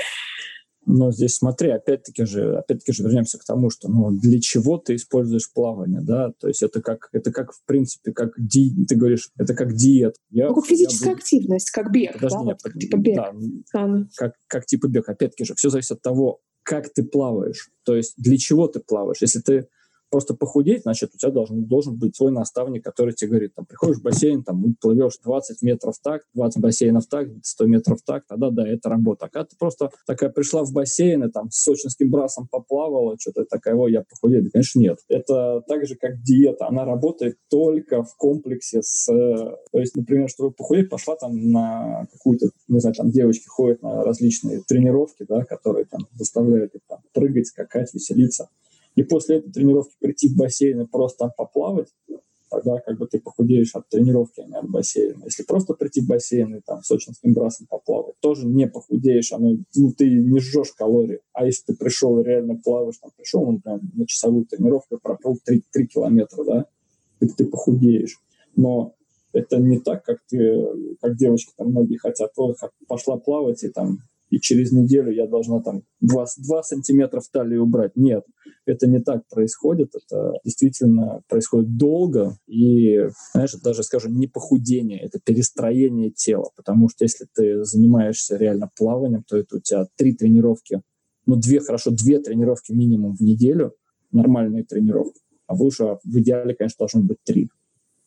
Но здесь смотри, опять-таки же, опять-таки же вернемся к тому, что ну, для чего ты используешь плавание, да? То есть это как, это как в принципе, как ди, ты говоришь, это как диет. Я, ну, как физическая я активность, как бег, Подожди, да? Нет, вот, типа бег. Да, а, как, как типа бег. Опять-таки же, все зависит от того, как ты плаваешь. То есть для чего ты плаваешь. Если ты просто похудеть, значит, у тебя должен, должен быть свой наставник, который тебе говорит, там, приходишь в бассейн, там, плывешь 20 метров так, 20 бассейнов так, 100 метров так, тогда да, это работа. А когда ты просто такая пришла в бассейн и там с сочинским брасом поплавала, что-то такая, ой, я похудею. Конечно, нет. Это так же, как диета. Она работает только в комплексе с... То есть, например, чтобы похудеть, пошла там на какую-то, не знаю, там девочки ходят на различные тренировки, да, которые там заставляют их там прыгать, скакать, веселиться и после этой тренировки прийти в бассейн и просто там поплавать, тогда как бы ты похудеешь от тренировки, а не от бассейна. Если просто прийти в бассейн и там сочинским брасом поплавать, тоже не похудеешь, оно, ну, ты не жжешь калории. А если ты пришел и реально плаваешь, там пришел, ну, прям на часовую тренировку, проплыл 3, 3 километра, да, ты, ты похудеешь. Но это не так, как ты, как девочки там многие хотят, пошла плавать и там и через неделю я должна там 2, 2 сантиметра в талии убрать. Нет, это не так происходит, это действительно происходит долго, и, знаешь, даже, скажем, не похудение, это перестроение тела, потому что если ты занимаешься реально плаванием, то это у тебя три тренировки, ну, две, хорошо, две тренировки минимум в неделю, нормальные тренировки, а лучше в идеале, конечно, должно быть три.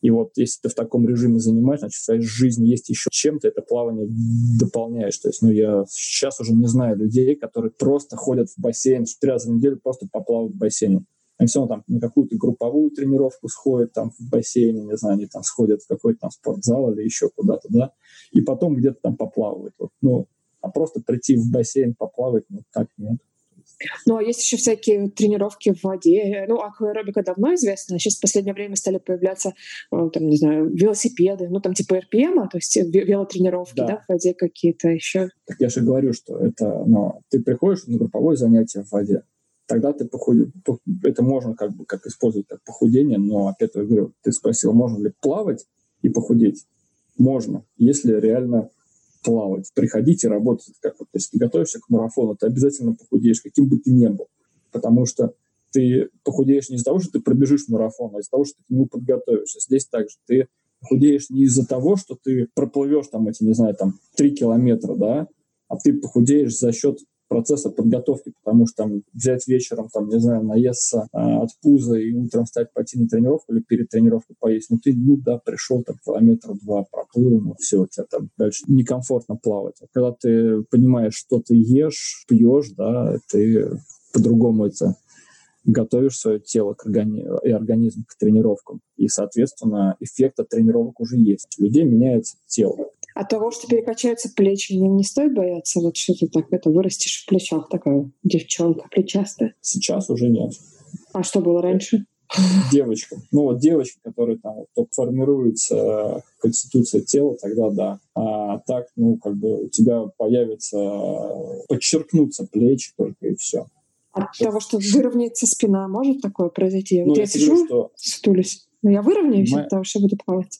И вот если ты в таком режиме занимаешь, значит, в твоей жизни есть еще чем-то, это плавание дополняешь. То есть, ну, я сейчас уже не знаю людей, которые просто ходят в бассейн три раза в неделю, просто поплавать в бассейне. Они все равно там на какую-то групповую тренировку сходят там в бассейне, не знаю, они там сходят в какой-то там спортзал или еще куда-то, да, и потом где-то там поплавают. Вот, ну, а просто прийти в бассейн поплавать, ну, так нет. Ну, а есть еще всякие тренировки в воде. Ну, акваэробика давно известна. Сейчас в последнее время стали появляться, э, там, не знаю, велосипеды, ну, там типа РПМ, то есть велотренировки, да, да в воде какие-то еще. Так я же говорю, что это, ну, ты приходишь на групповое занятие в воде, тогда ты похудеешь. Это можно как бы как использовать как похудение, но опять я говорю, ты спросил, можно ли плавать и похудеть? Можно, если реально плавать, приходить и работать. Как вот, если ты готовишься к марафону, ты обязательно похудеешь, каким бы ты ни был. Потому что ты похудеешь не из-за того, что ты пробежишь марафон, а из-за того, что ты к нему подготовишься. Здесь также ты похудеешь не из-за того, что ты проплывешь там эти, не знаю, там, три километра, да, а ты похудеешь за счет процесса подготовки, потому что там взять вечером, там, не знаю, наесться э, от пуза и утром встать, пойти на тренировку или перед тренировкой поесть, ну ты, ну да, пришел там километр два, проплыл, ну все, у тебя там дальше некомфортно плавать. А когда ты понимаешь, что ты ешь, пьешь, да, ты по-другому это готовишь свое тело к органи... и организм к тренировкам. И, соответственно, эффект от тренировок уже есть. У людей меняется тело. От того, что перекачаются плечи, не, не стоит бояться, вот что ты так это вырастешь в плечах, такая девчонка плечастая. Сейчас уже нет. А что было раньше? <laughs> Девочка. Ну вот девочки, которые там вот, только формируется конституция тела, тогда да. А так, ну, как бы у тебя появится, подчеркнутся плечи только и все. От То того, что выровняется спина, может такое произойти? Ну, вот я, я сижу, что... стулюсь, но я выровняюсь Мы... от того, что буду плавать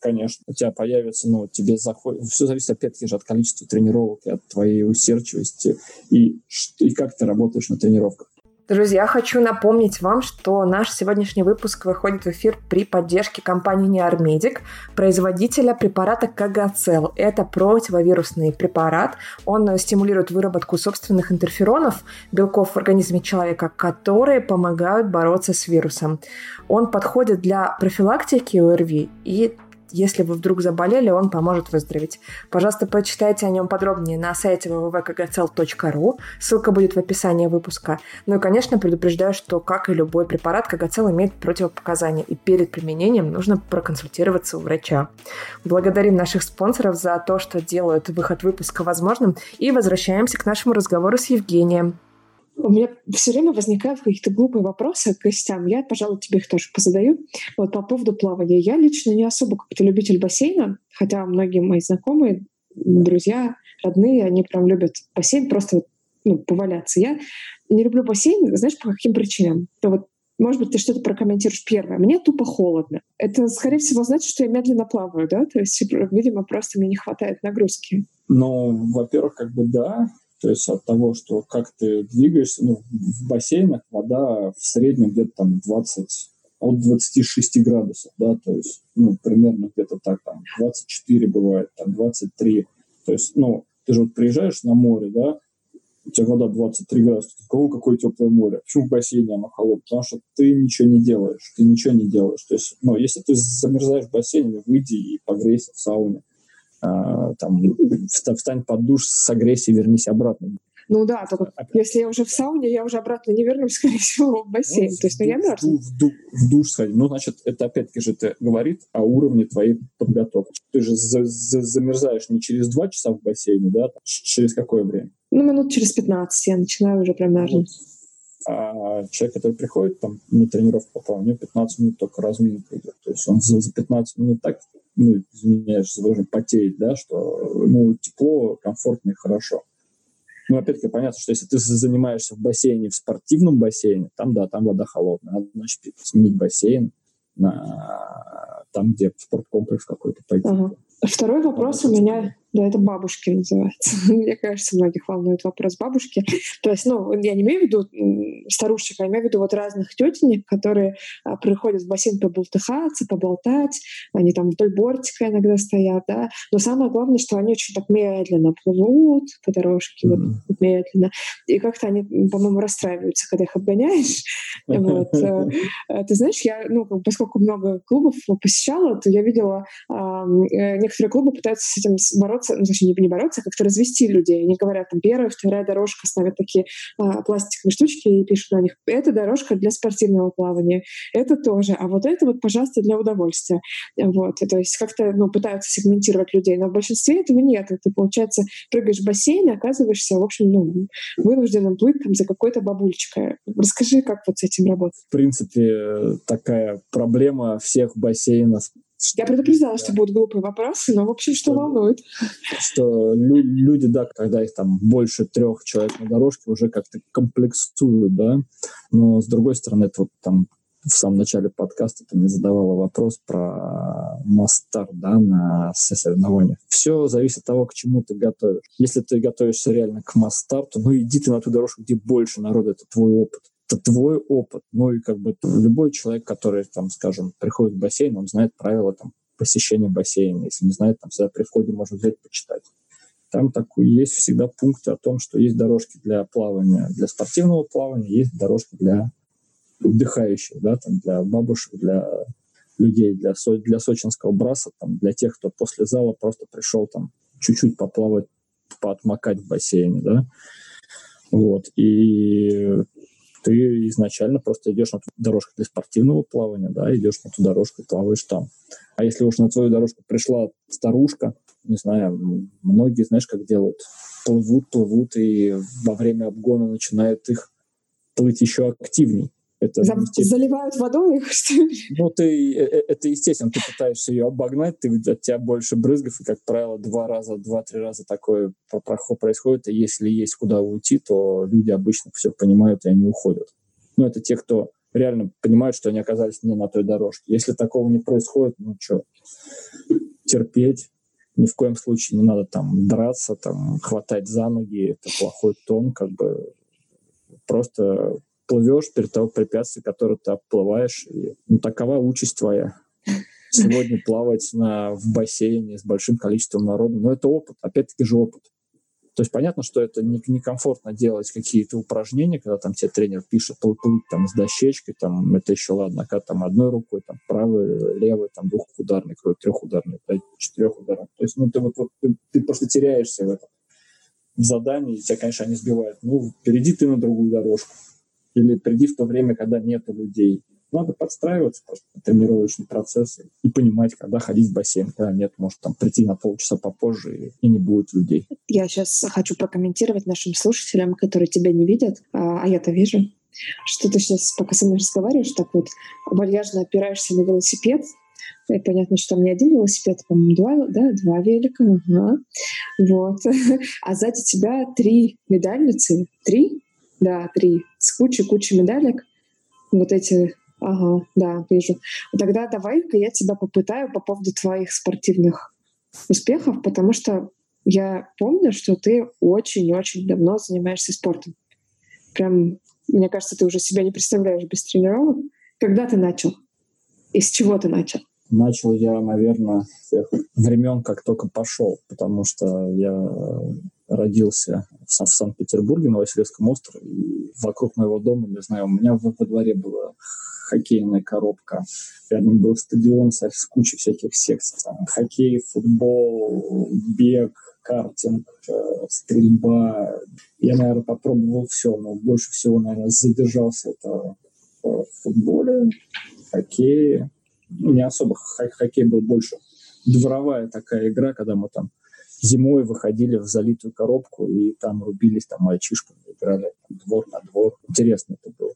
конечно. У тебя появится, ну, тебе заходит... Все зависит, опять-таки же, от количества тренировок и от твоей усердчивости и, и как ты работаешь на тренировках. Друзья, хочу напомнить вам, что наш сегодняшний выпуск выходит в эфир при поддержке компании Неармедик, производителя препарата Кагацел. Это противовирусный препарат. Он стимулирует выработку собственных интерферонов, белков в организме человека, которые помогают бороться с вирусом. Он подходит для профилактики ОРВИ и если вы вдруг заболели, он поможет выздороветь. Пожалуйста, почитайте о нем подробнее на сайте www.kagacel.ru. Ссылка будет в описании выпуска. Ну и, конечно, предупреждаю, что, как и любой препарат, Кагацел имеет противопоказания, и перед применением нужно проконсультироваться у врача. Благодарим наших спонсоров за то, что делают выход выпуска возможным, и возвращаемся к нашему разговору с Евгением. У меня все время возникают какие-то глупые вопросы к гостям. Я, пожалуй, тебе их тоже позадаю. Вот по поводу плавания. Я лично не особо как-то любитель бассейна, хотя многие мои знакомые, друзья, родные, они прям любят бассейн, просто ну, поваляться. Я не люблю бассейн, знаешь, по каким причинам? То вот может быть, ты что-то прокомментируешь первое. Мне тупо холодно. Это, скорее всего, значит, что я медленно плаваю, да? То есть, видимо, просто мне не хватает нагрузки. Ну, во-первых, как бы да. То есть от того, что как ты двигаешься, ну, в бассейнах вода в среднем где-то там 20, от 26 градусов, да, то есть, ну, примерно где-то так, там, 24 бывает, там, 23. То есть, ну, ты же вот приезжаешь на море, да, у тебя вода 23 градуса, ты такого какое теплое море. Почему в бассейне оно холодное? Потому что ты ничего не делаешь, ты ничего не делаешь. То есть, ну, если ты замерзаешь в бассейне, выйди и погрейся в сауне. А, там, встань под душ, согрейся и вернись обратно. Ну да, только Опять. если я уже в сауне, я уже обратно не вернусь, <laughs> скорее всего, в бассейн. Ну, То есть, ну, я мерзну. В, душ, в душ сходи. Ну, значит, это опять-таки же это говорит о уровне твоей подготовки. Ты же за, за, замерзаешь не через два часа в бассейне, да? Через какое время? Ну, минут через 15 я начинаю уже промерзнуть. Вот. А человек, который приходит там на тренировку попал, у него 15 минут только разминка идет. То есть он за, за 15 минут так ну, извиняюсь выражение, потеет, да, что, ну, тепло, комфортно и хорошо. Ну, опять-таки, понятно, что если ты занимаешься в бассейне, в спортивном бассейне, там, да, там вода холодная. Надо, значит, сменить бассейн на там, где спорткомплекс какой-то пойти. Ага. Второй вопрос у меня Да, это бабушки называется. <laughs> Мне кажется, многих волнует вопрос бабушки. То есть, ну, я не имею в виду старушек, а имею в виду вот разных тетенек, которые а, приходят в бассейн поболтыхаться, поболтать. Они там вдоль бортика иногда стоят, да. Но самое главное, что они очень так медленно плывут по дорожке, mm-hmm. вот медленно. И как-то они, по-моему, расстраиваются, когда их обгоняешь. Вот. Э, <laughs> э, ты знаешь, я, ну, поскольку много клубов посещала, то я видела, э, некоторые клубы пытаются с этим бороться, ну, точнее, не бороться, а как-то развести людей. Они говорят, там, первая, вторая дорожка, ставят такие пластиковые штучки и пишут на них, это дорожка для спортивного плавания, это тоже, а вот это вот, пожалуйста, для удовольствия. Вот. То есть как-то, ну, пытаются сегментировать людей, но в большинстве этого нет. Ты, получается, прыгаешь в бассейн и оказываешься, в общем, ну, вынужденным плыть там за какой-то бабульчикой. Расскажи, как вот с этим работать? В принципе, такая проблема всех бассейнов я предупреждала, что будут глупые вопросы, но, в общем, что, что волнует. Что лю- люди, да, когда их там больше трех человек на дорожке, уже как-то комплексуют, да. Но, с другой стороны, это вот там в самом начале подкаста ты мне задавала вопрос про мастер, да, на соревнованиях. Все зависит от того, к чему ты готовишь. Если ты готовишься реально к мастарту, ну иди ты на ту дорожку, где больше народа, это твой опыт. Твой опыт. Ну и как бы любой человек, который, там, скажем, приходит в бассейн, он знает правила там, посещения бассейна. Если не знает, там всегда при входе можно взять, почитать. Там такой, есть всегда пункты о том, что есть дорожки для плавания, для спортивного плавания, есть дорожки для отдыхающих, да, там для бабушек, для людей, для, со, для сочинского браса, там, для тех, кто после зала просто пришел там чуть-чуть поплавать, поотмокать в бассейне, да. Вот. И ты изначально просто идешь на ту дорожку для спортивного плавания, да, идешь на ту дорожку и плаваешь там. А если уж на твою дорожку пришла старушка, не знаю, многие, знаешь, как делают? Плывут, плывут, и во время обгона начинают их плыть еще активней. Это Заливают водой их, <laughs> что ли? Ну, ты, э, э, это естественно, ты пытаешься ее обогнать, ты, от тебя больше брызгов, и, как правило, два раза, два-три раза такое происходит, и если есть куда уйти, то люди обычно все понимают, и они уходят. Ну, это те, кто реально понимают, что они оказались не на той дорожке. Если такого не происходит, ну что, терпеть, ни в коем случае не надо там драться, там хватать за ноги, это плохой тон, как бы просто плывешь перед того препятствия, которое ты обплываешь. И, ну, такова участь твоя. <laughs> Сегодня плавать на, в бассейне с большим количеством народа. Но это опыт, опять-таки же опыт. То есть понятно, что это некомфортно не делать какие-то упражнения, когда там тебе тренер пишет плыть там с дощечкой, там это еще ладно, когда там одной рукой, там правой, левой, там двухударный круг, трехударный, четырехударный. То есть ну ты вот, вот ты, ты просто теряешься в этом в задании, и тебя, конечно, они сбивают. Ну, перейди ты на другую дорожку или приди в то время, когда нет людей. Надо подстраиваться просто на тренировочный процесс и понимать, когда ходить в бассейн, когда нет, может там прийти на полчаса попозже и, и не будет людей. Я сейчас хочу прокомментировать нашим слушателям, которые тебя не видят, а, а я-то вижу, что ты сейчас, пока со мной разговариваешь, так вот вальяжно опираешься на велосипед, и понятно, что у меня один велосипед, по-моему, два, да, два велика, ага. вот. <laughs> А сзади тебя три медальницы, три, да, три. С кучей-кучей медалек. Вот эти Ага, да, вижу. Тогда давай-ка я тебя попытаю по поводу твоих спортивных успехов, потому что я помню, что ты очень-очень давно занимаешься спортом. Прям, мне кажется, ты уже себя не представляешь без тренировок. Когда ты начал? И с чего ты начал? Начал я, наверное, времен, как только пошел, потому что я родился в, Санкт-Петербурге, на Васильевском острове, и вокруг моего дома, не знаю, у меня во, во дворе была хоккейная коробка, рядом был стадион с кучей всяких секций, там, хоккей, футбол, бег, картинг, э, стрельба. Я, наверное, попробовал все, но больше всего, наверное, задержался это в футболе, хоккее. Ну, не особо хоккей был больше дворовая такая игра, когда мы там зимой выходили в залитую коробку и там рубились там мальчишками, играли там, двор на двор. Интересно это было.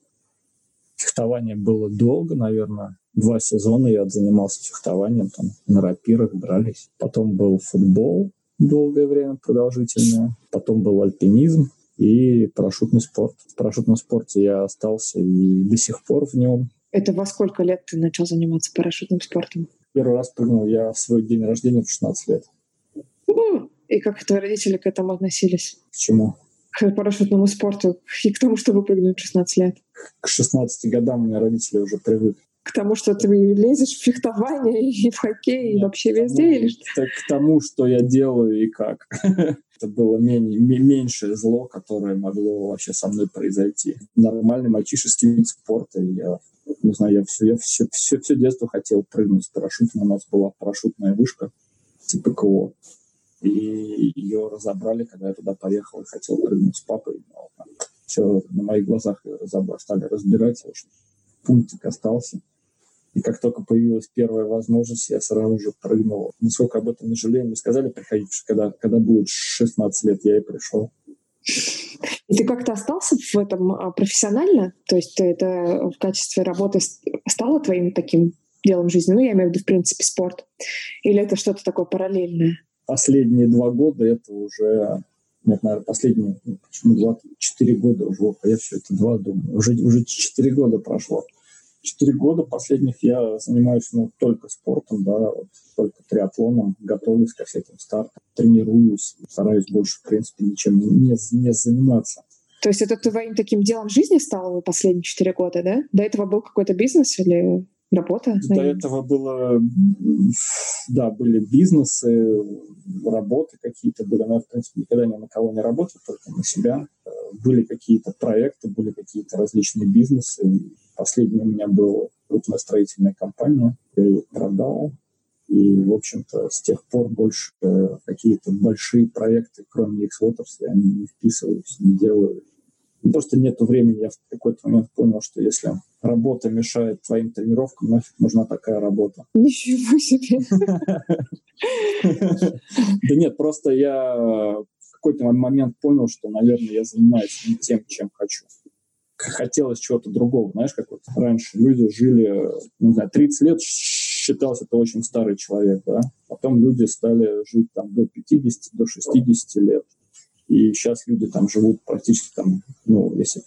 Фехтование было долго, наверное. Два сезона я занимался фехтованием, там на рапирах дрались. Потом был футбол долгое время, продолжительное. Потом был альпинизм и парашютный спорт. В парашютном спорте я остался и до сих пор в нем. Это во сколько лет ты начал заниматься парашютным спортом? Первый раз прыгнул я в свой день рождения в 16 лет. И как твои родители к этому относились? К чему? К парашютному спорту и к тому, чтобы прыгнуть в 16 лет. К 16 годам у меня родители уже привыкли. К тому, что ты лезешь в фехтование и в хоккей, Нет, и вообще везде? Тому, или что? К тому, что я делаю и как. <laughs> Это было меньшее зло, которое могло вообще со мной произойти. Нормальный мальчишеский вид спорта. Я не знаю, я все, я все, все, все детство хотел прыгнуть с парашютом. У нас была парашютная вышка типа КО. И ее разобрали, когда я туда поехал и хотел прыгнуть с папой. Но, все на моих глазах разобрали, стали разбирать. В общем, пунктик остался. И как только появилась первая возможность, я сразу же прыгнул. Насколько об этом не жалею, мне сказали приходить, когда, когда будет 16 лет, я и пришел. И ты как-то остался в этом а, профессионально? То есть это в качестве работы стало твоим таким делом жизни? Ну, я имею в виду, в принципе, спорт. Или это что-то такое параллельное? Последние два года это уже нет, наверное, последние, ну, почему два, четыре года уже, я все это два думаю, уже, уже четыре года прошло четыре года последних я занимаюсь ну, только спортом, да, вот, только триатлоном, готовлюсь ко всяким стартам, тренируюсь, стараюсь больше, в принципе, ничем не, не заниматься. То есть это твоим таким делом жизни стало последние четыре года, да? До этого был какой-то бизнес или работа? До этого было, да, были бизнесы, работы какие-то были, но я, в принципе, никогда ни на кого не работал, только на себя. Были какие-то проекты, были какие-то различные бизнесы. Последний у меня был крупная строительная компания, я ее продал. И, в общем-то, с тех пор больше какие-то большие проекты, кроме X-Waters, я не вписываюсь, не делаю. Просто нет времени. Я в какой-то момент понял, что если работа мешает твоим тренировкам, нафиг нужна такая работа. <laughs> Ничего себе! Да нет, просто я в какой-то момент понял, что, наверное, я занимаюсь не тем, чем хочу. Хотелось чего-то другого. Знаешь, как вот раньше люди жили, не знаю, 30 лет считался это очень старый человек, да. Потом люди стали жить там до 50, до 60 лет. И сейчас люди там живут практически там, ну, если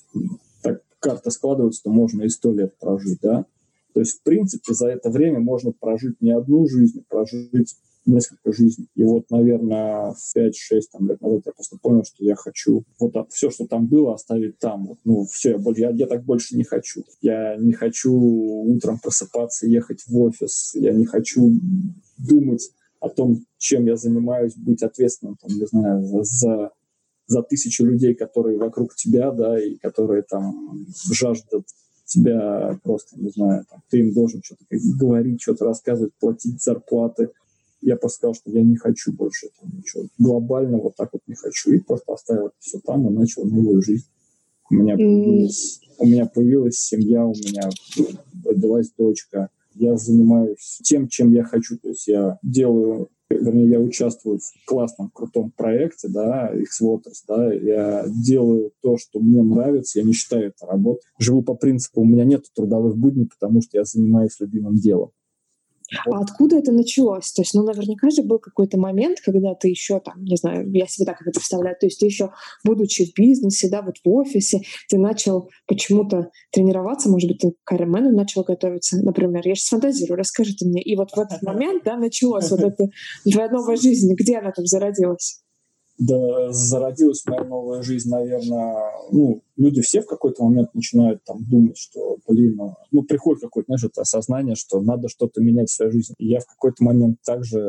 карта складывается, то можно и сто лет прожить, да. То есть, в принципе, за это время можно прожить не одну жизнь, а прожить несколько жизней. И вот, наверное, в 5-6 там, лет назад я просто понял, что я хочу вот все, что там было, оставить там. Вот, ну, все, я, я, я так больше не хочу. Я не хочу утром просыпаться, ехать в офис. Я не хочу думать о том, чем я занимаюсь, быть ответственным, там, не знаю, за, за за тысячу людей, которые вокруг тебя, да, и которые там жаждут тебя просто, не знаю, там, ты им должен что-то говорить, что-то рассказывать, платить зарплаты. Я просто сказал, что я не хочу больше этого ничего. Глобально вот так вот не хочу. И просто оставил все там и начал новую жизнь. У меня появилась, у меня появилась семья, у меня родилась дочка. Я занимаюсь тем, чем я хочу. То есть я делаю вернее, я участвую в классном, крутом проекте, да, X-Waters, да, я делаю то, что мне нравится, я не считаю это работой. Живу по принципу, у меня нет трудовых будней, потому что я занимаюсь любимым делом. А откуда это началось? То есть, ну, наверняка же был какой-то момент, когда ты еще там, не знаю, я себе так это представляю, то есть ты еще, будучи в бизнесе, да, вот в офисе, ты начал почему-то тренироваться, может быть, ты к Ironman начал готовиться, например. Я сейчас фантазирую, расскажи ты мне. И вот в этот <laughs> момент, да, началась вот эта <laughs> твоя новая жизнь. Где она там зародилась? Да, зародилась моя новая жизнь, наверное, ну, люди все в какой-то момент начинают там думать, что, блин, ну, ну приходит какое-то, знаешь, это осознание, что надо что-то менять в своей жизни. И я в какой-то момент также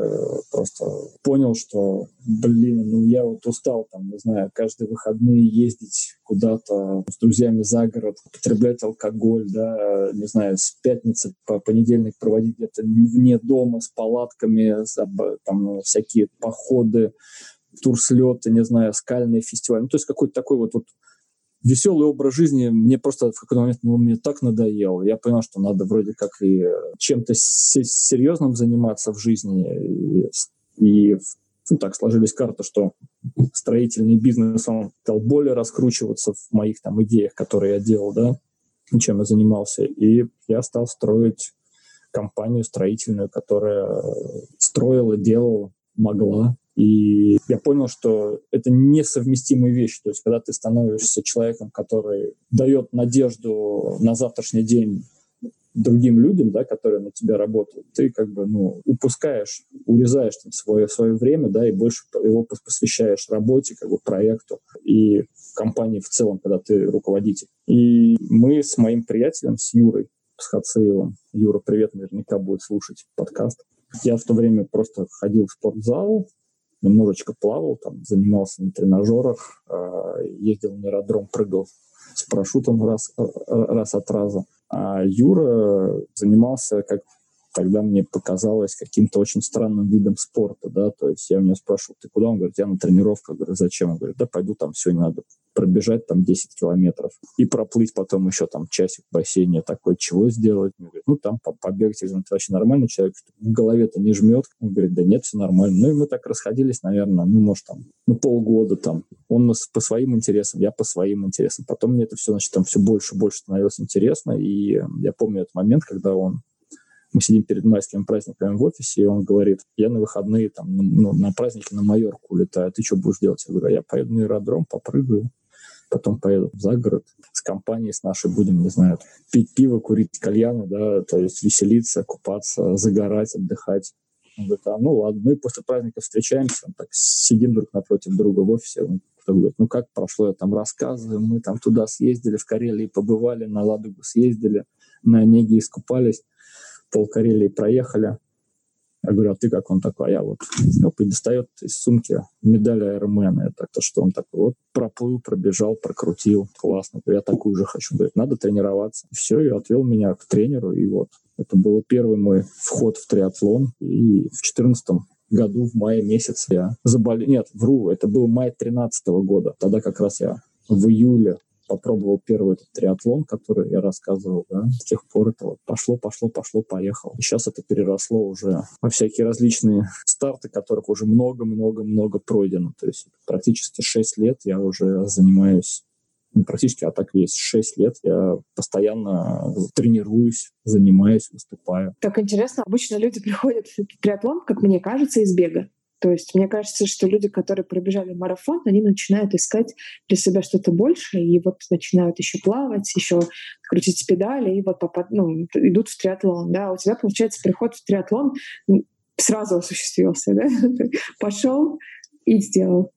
просто понял, что, блин, ну я вот устал там, не знаю, каждые выходные ездить куда-то с друзьями за город, употреблять алкоголь, да, не знаю, с пятницы по понедельник проводить где-то вне дома с палатками, там всякие походы, турслеты, не знаю, скальные фестивали. Ну, то есть какой-то такой вот, вот веселый образ жизни мне просто в какой-то момент ну, мне так надоел. Я понял, что надо вроде как и чем-то серьезным заниматься в жизни. И, и ну, так сложились карты, что строительный бизнес, он стал более раскручиваться в моих там идеях, которые я делал, да, чем я занимался. И я стал строить компанию строительную, которая строила, делала, могла и я понял, что это несовместимые вещи. То есть, когда ты становишься человеком, который дает надежду на завтрашний день другим людям, да, которые на тебя работают, ты как бы, ну, упускаешь, урезаешь там свое, свое время, да, и больше его посвящаешь работе, как бы проекту и компании в целом, когда ты руководитель. И мы с моим приятелем, с Юрой, с Хацеевым, Юра, привет, наверняка будет слушать подкаст. Я в то время просто ходил в спортзал, немножечко плавал, там, занимался на тренажерах, а, ездил на аэродром, прыгал с парашютом раз, раз от раза. А Юра занимался, как тогда мне показалось каким-то очень странным видом спорта, да, то есть я у него спрашивал, ты куда? Он говорит, я на тренировках. говорю, зачем? Он говорит, да пойду там сегодня надо пробежать там 10 километров и проплыть потом еще там часик в бассейне. Такой, чего сделать? Он говорит, ну там побегать. Я говорю, вообще нормальный человек, в голове-то не жмет. Он говорит, да нет, все нормально. Ну и мы так расходились, наверное, ну может там, ну полгода там. Он по своим интересам, я по своим интересам. Потом мне это все, значит, там все больше и больше становилось интересно. И я помню этот момент, когда он мы сидим перед майскими праздниками в офисе, и он говорит, я на выходные там, ну, на праздники на Майорку улетаю, ты что будешь делать? Я говорю, «А я поеду на аэродром, попрыгаю, потом поеду за город с компанией с нашей будем, не знаю, пить пиво, курить кальяны, да, то есть веселиться, купаться, загорать, отдыхать. Он говорит, а ну ладно, ну и после праздника встречаемся, так сидим друг напротив друга в офисе, он говорит, ну как прошло, я там рассказываю, мы там туда съездили, в Карелии побывали, на Ладогу съездили, на Онеге искупались пол Карелии проехали. Я говорю, а ты как? Он такой, а я вот. Оп, и достает из сумки медаль Айромена. Это то, что он такой вот проплыл, пробежал, прокрутил. Классно. Я такую же хочу. Говорит, надо тренироваться. И все, и отвел меня к тренеру. И вот это был первый мой вход в триатлон. И в четырнадцатом году, в мае месяце я заболел. Нет, вру, это был май 13 года. Тогда как раз я в июле попробовал первый этот триатлон, который я рассказывал, да, с тех пор это вот пошло, пошло, пошло, поехало. И сейчас это переросло уже во всякие различные старты, которых уже много-много-много пройдено. То есть практически 6 лет я уже занимаюсь не практически, а так есть 6 лет. Я постоянно тренируюсь, занимаюсь, выступаю. Так интересно, обычно люди приходят в триатлон, как мне кажется, из бега. То есть мне кажется, что люди, которые пробежали марафон, они начинают искать для себя что-то большее, и вот начинают еще плавать, еще крутить педали, и вот попад, ну, идут в триатлон. Да? У тебя, получается, приход в триатлон сразу осуществился, да? <laughs> Пошел и сделал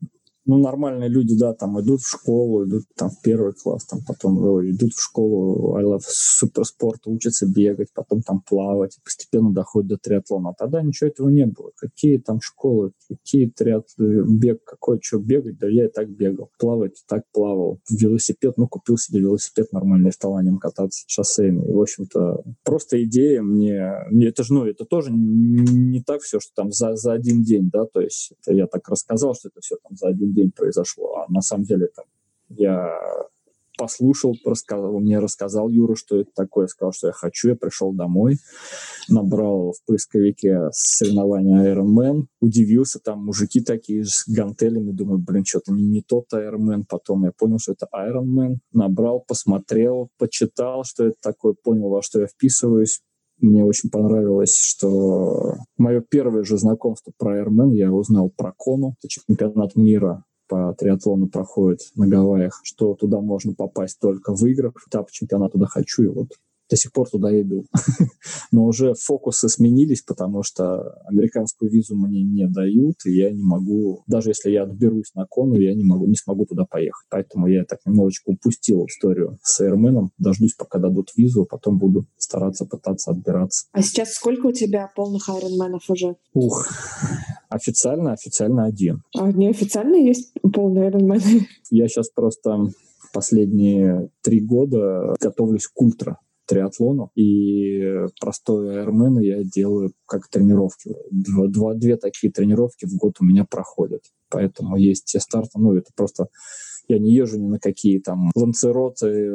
ну, нормальные люди, да, там идут в школу, идут там в первый класс, там потом ой, идут в школу I Love суперспорт, учатся бегать, потом там плавать, постепенно доходят до триатлона. А тогда ничего этого не было. Какие там школы, какие триатлоны, бег, какой, что бегать, да я и так бегал. Плавать так плавал. Велосипед, ну, купил себе велосипед нормальный, стал на нем кататься шоссейный. И, в общем-то, просто идея мне, мне это же, ну, это тоже не так все, что там за, за один день, да, то есть это я так рассказал, что это все там за один день произошло. А на самом деле там я послушал, рассказал, мне рассказал Юра, что это такое, сказал, что я хочу, я пришел домой, набрал в поисковике соревнования Ironman, удивился, там мужики такие с гантелями, думаю, блин, что-то не, не тот Ironman, потом я понял, что это Ironman, набрал, посмотрел, почитал, что это такое, понял, во что я вписываюсь, мне очень понравилось, что мое первое же знакомство про Ironman я узнал про Кону, это чемпионат мира по триатлону проходит на Гавайях, что туда можно попасть только выиграв этап чемпионата туда хочу, и вот до сих пор туда иду. <laughs> Но уже фокусы сменились, потому что американскую визу мне не дают, и я не могу, даже если я отберусь на кону, я не могу, не смогу туда поехать. Поэтому я так немножечко упустил историю с Airman. Дождусь, пока дадут визу, а потом буду стараться пытаться отбираться. А сейчас сколько у тебя полных айронменов уже? Ух, официально, официально один. А неофициально есть полные айронмены? Я сейчас просто последние три года готовлюсь к ультра триатлону, и простой Ironman я делаю как тренировки. Два, два, две такие тренировки в год у меня проходят. Поэтому есть те старты, ну, это просто я не езжу ни на какие там Ланцероты,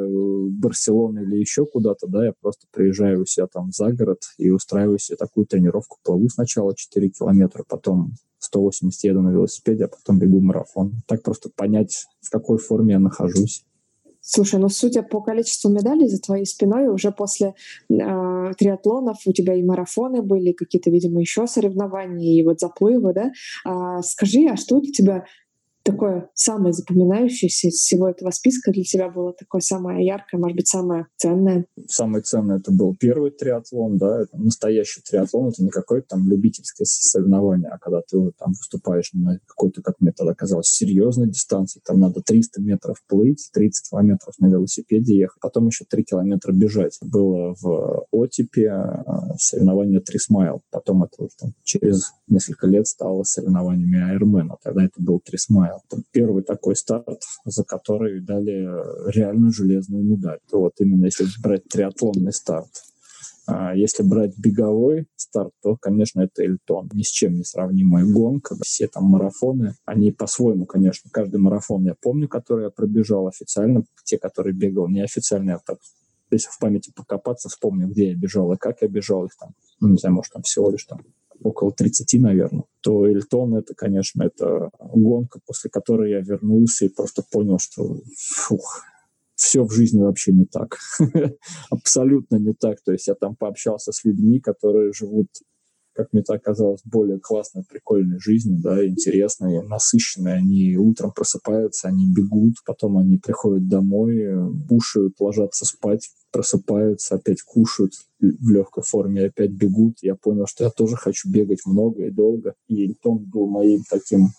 Барселоны или еще куда-то, да, я просто приезжаю у себя там за город и устраиваю себе такую тренировку. Плыву сначала 4 километра, потом 180 еду на велосипеде, а потом бегу марафон. Так просто понять, в какой форме я нахожусь. Слушай, ну судя по количеству медалей за твоей спиной, уже после э, триатлонов у тебя и марафоны были, какие-то, видимо, еще соревнования, и вот заплывы, да? А, скажи, а что для тебя такое самое запоминающееся из всего этого списка для тебя было такое самое яркое, может быть, самое ценное? Самое ценное это был первый триатлон, да, это настоящий триатлон, это не какое-то там любительское соревнование, а когда ты там выступаешь на какой-то, как мне тогда казалось, серьезной дистанции, там надо 300 метров плыть, 30 километров на велосипеде ехать, потом еще 3 километра бежать. Было в Отипе а, соревнование 3 смайл, потом это там, через несколько лет стало соревнованиями Ironman, а тогда это был 3 смайл. Это первый такой старт, за который дали реальную железную медаль. Вот именно если брать триатлонный старт. А если брать беговой старт, то, конечно, это Эльтон. Ни с чем не сравнимая гонка. Все там марафоны, они по-своему, конечно. Каждый марафон я помню, который я пробежал официально. Те, которые бегал неофициально, я так если в памяти покопаться, вспомню, где я бежал и как я бежал их там, ну, не знаю, может, там всего лишь там около 30, наверное, то Эльтон это, конечно, это гонка, после которой я вернулся и просто понял, что фух, все в жизни вообще не так. <laughs> Абсолютно не так. То есть я там пообщался с людьми, которые живут, как мне так казалось, более классной, прикольной жизнью, да, интересной, насыщенной. Они утром просыпаются, они бегут, потом они приходят домой, кушают, ложатся спать, просыпаются, опять кушают в легкой форме, опять бегут. Я понял, что я тоже хочу бегать много и долго. И Эльтон был моим таким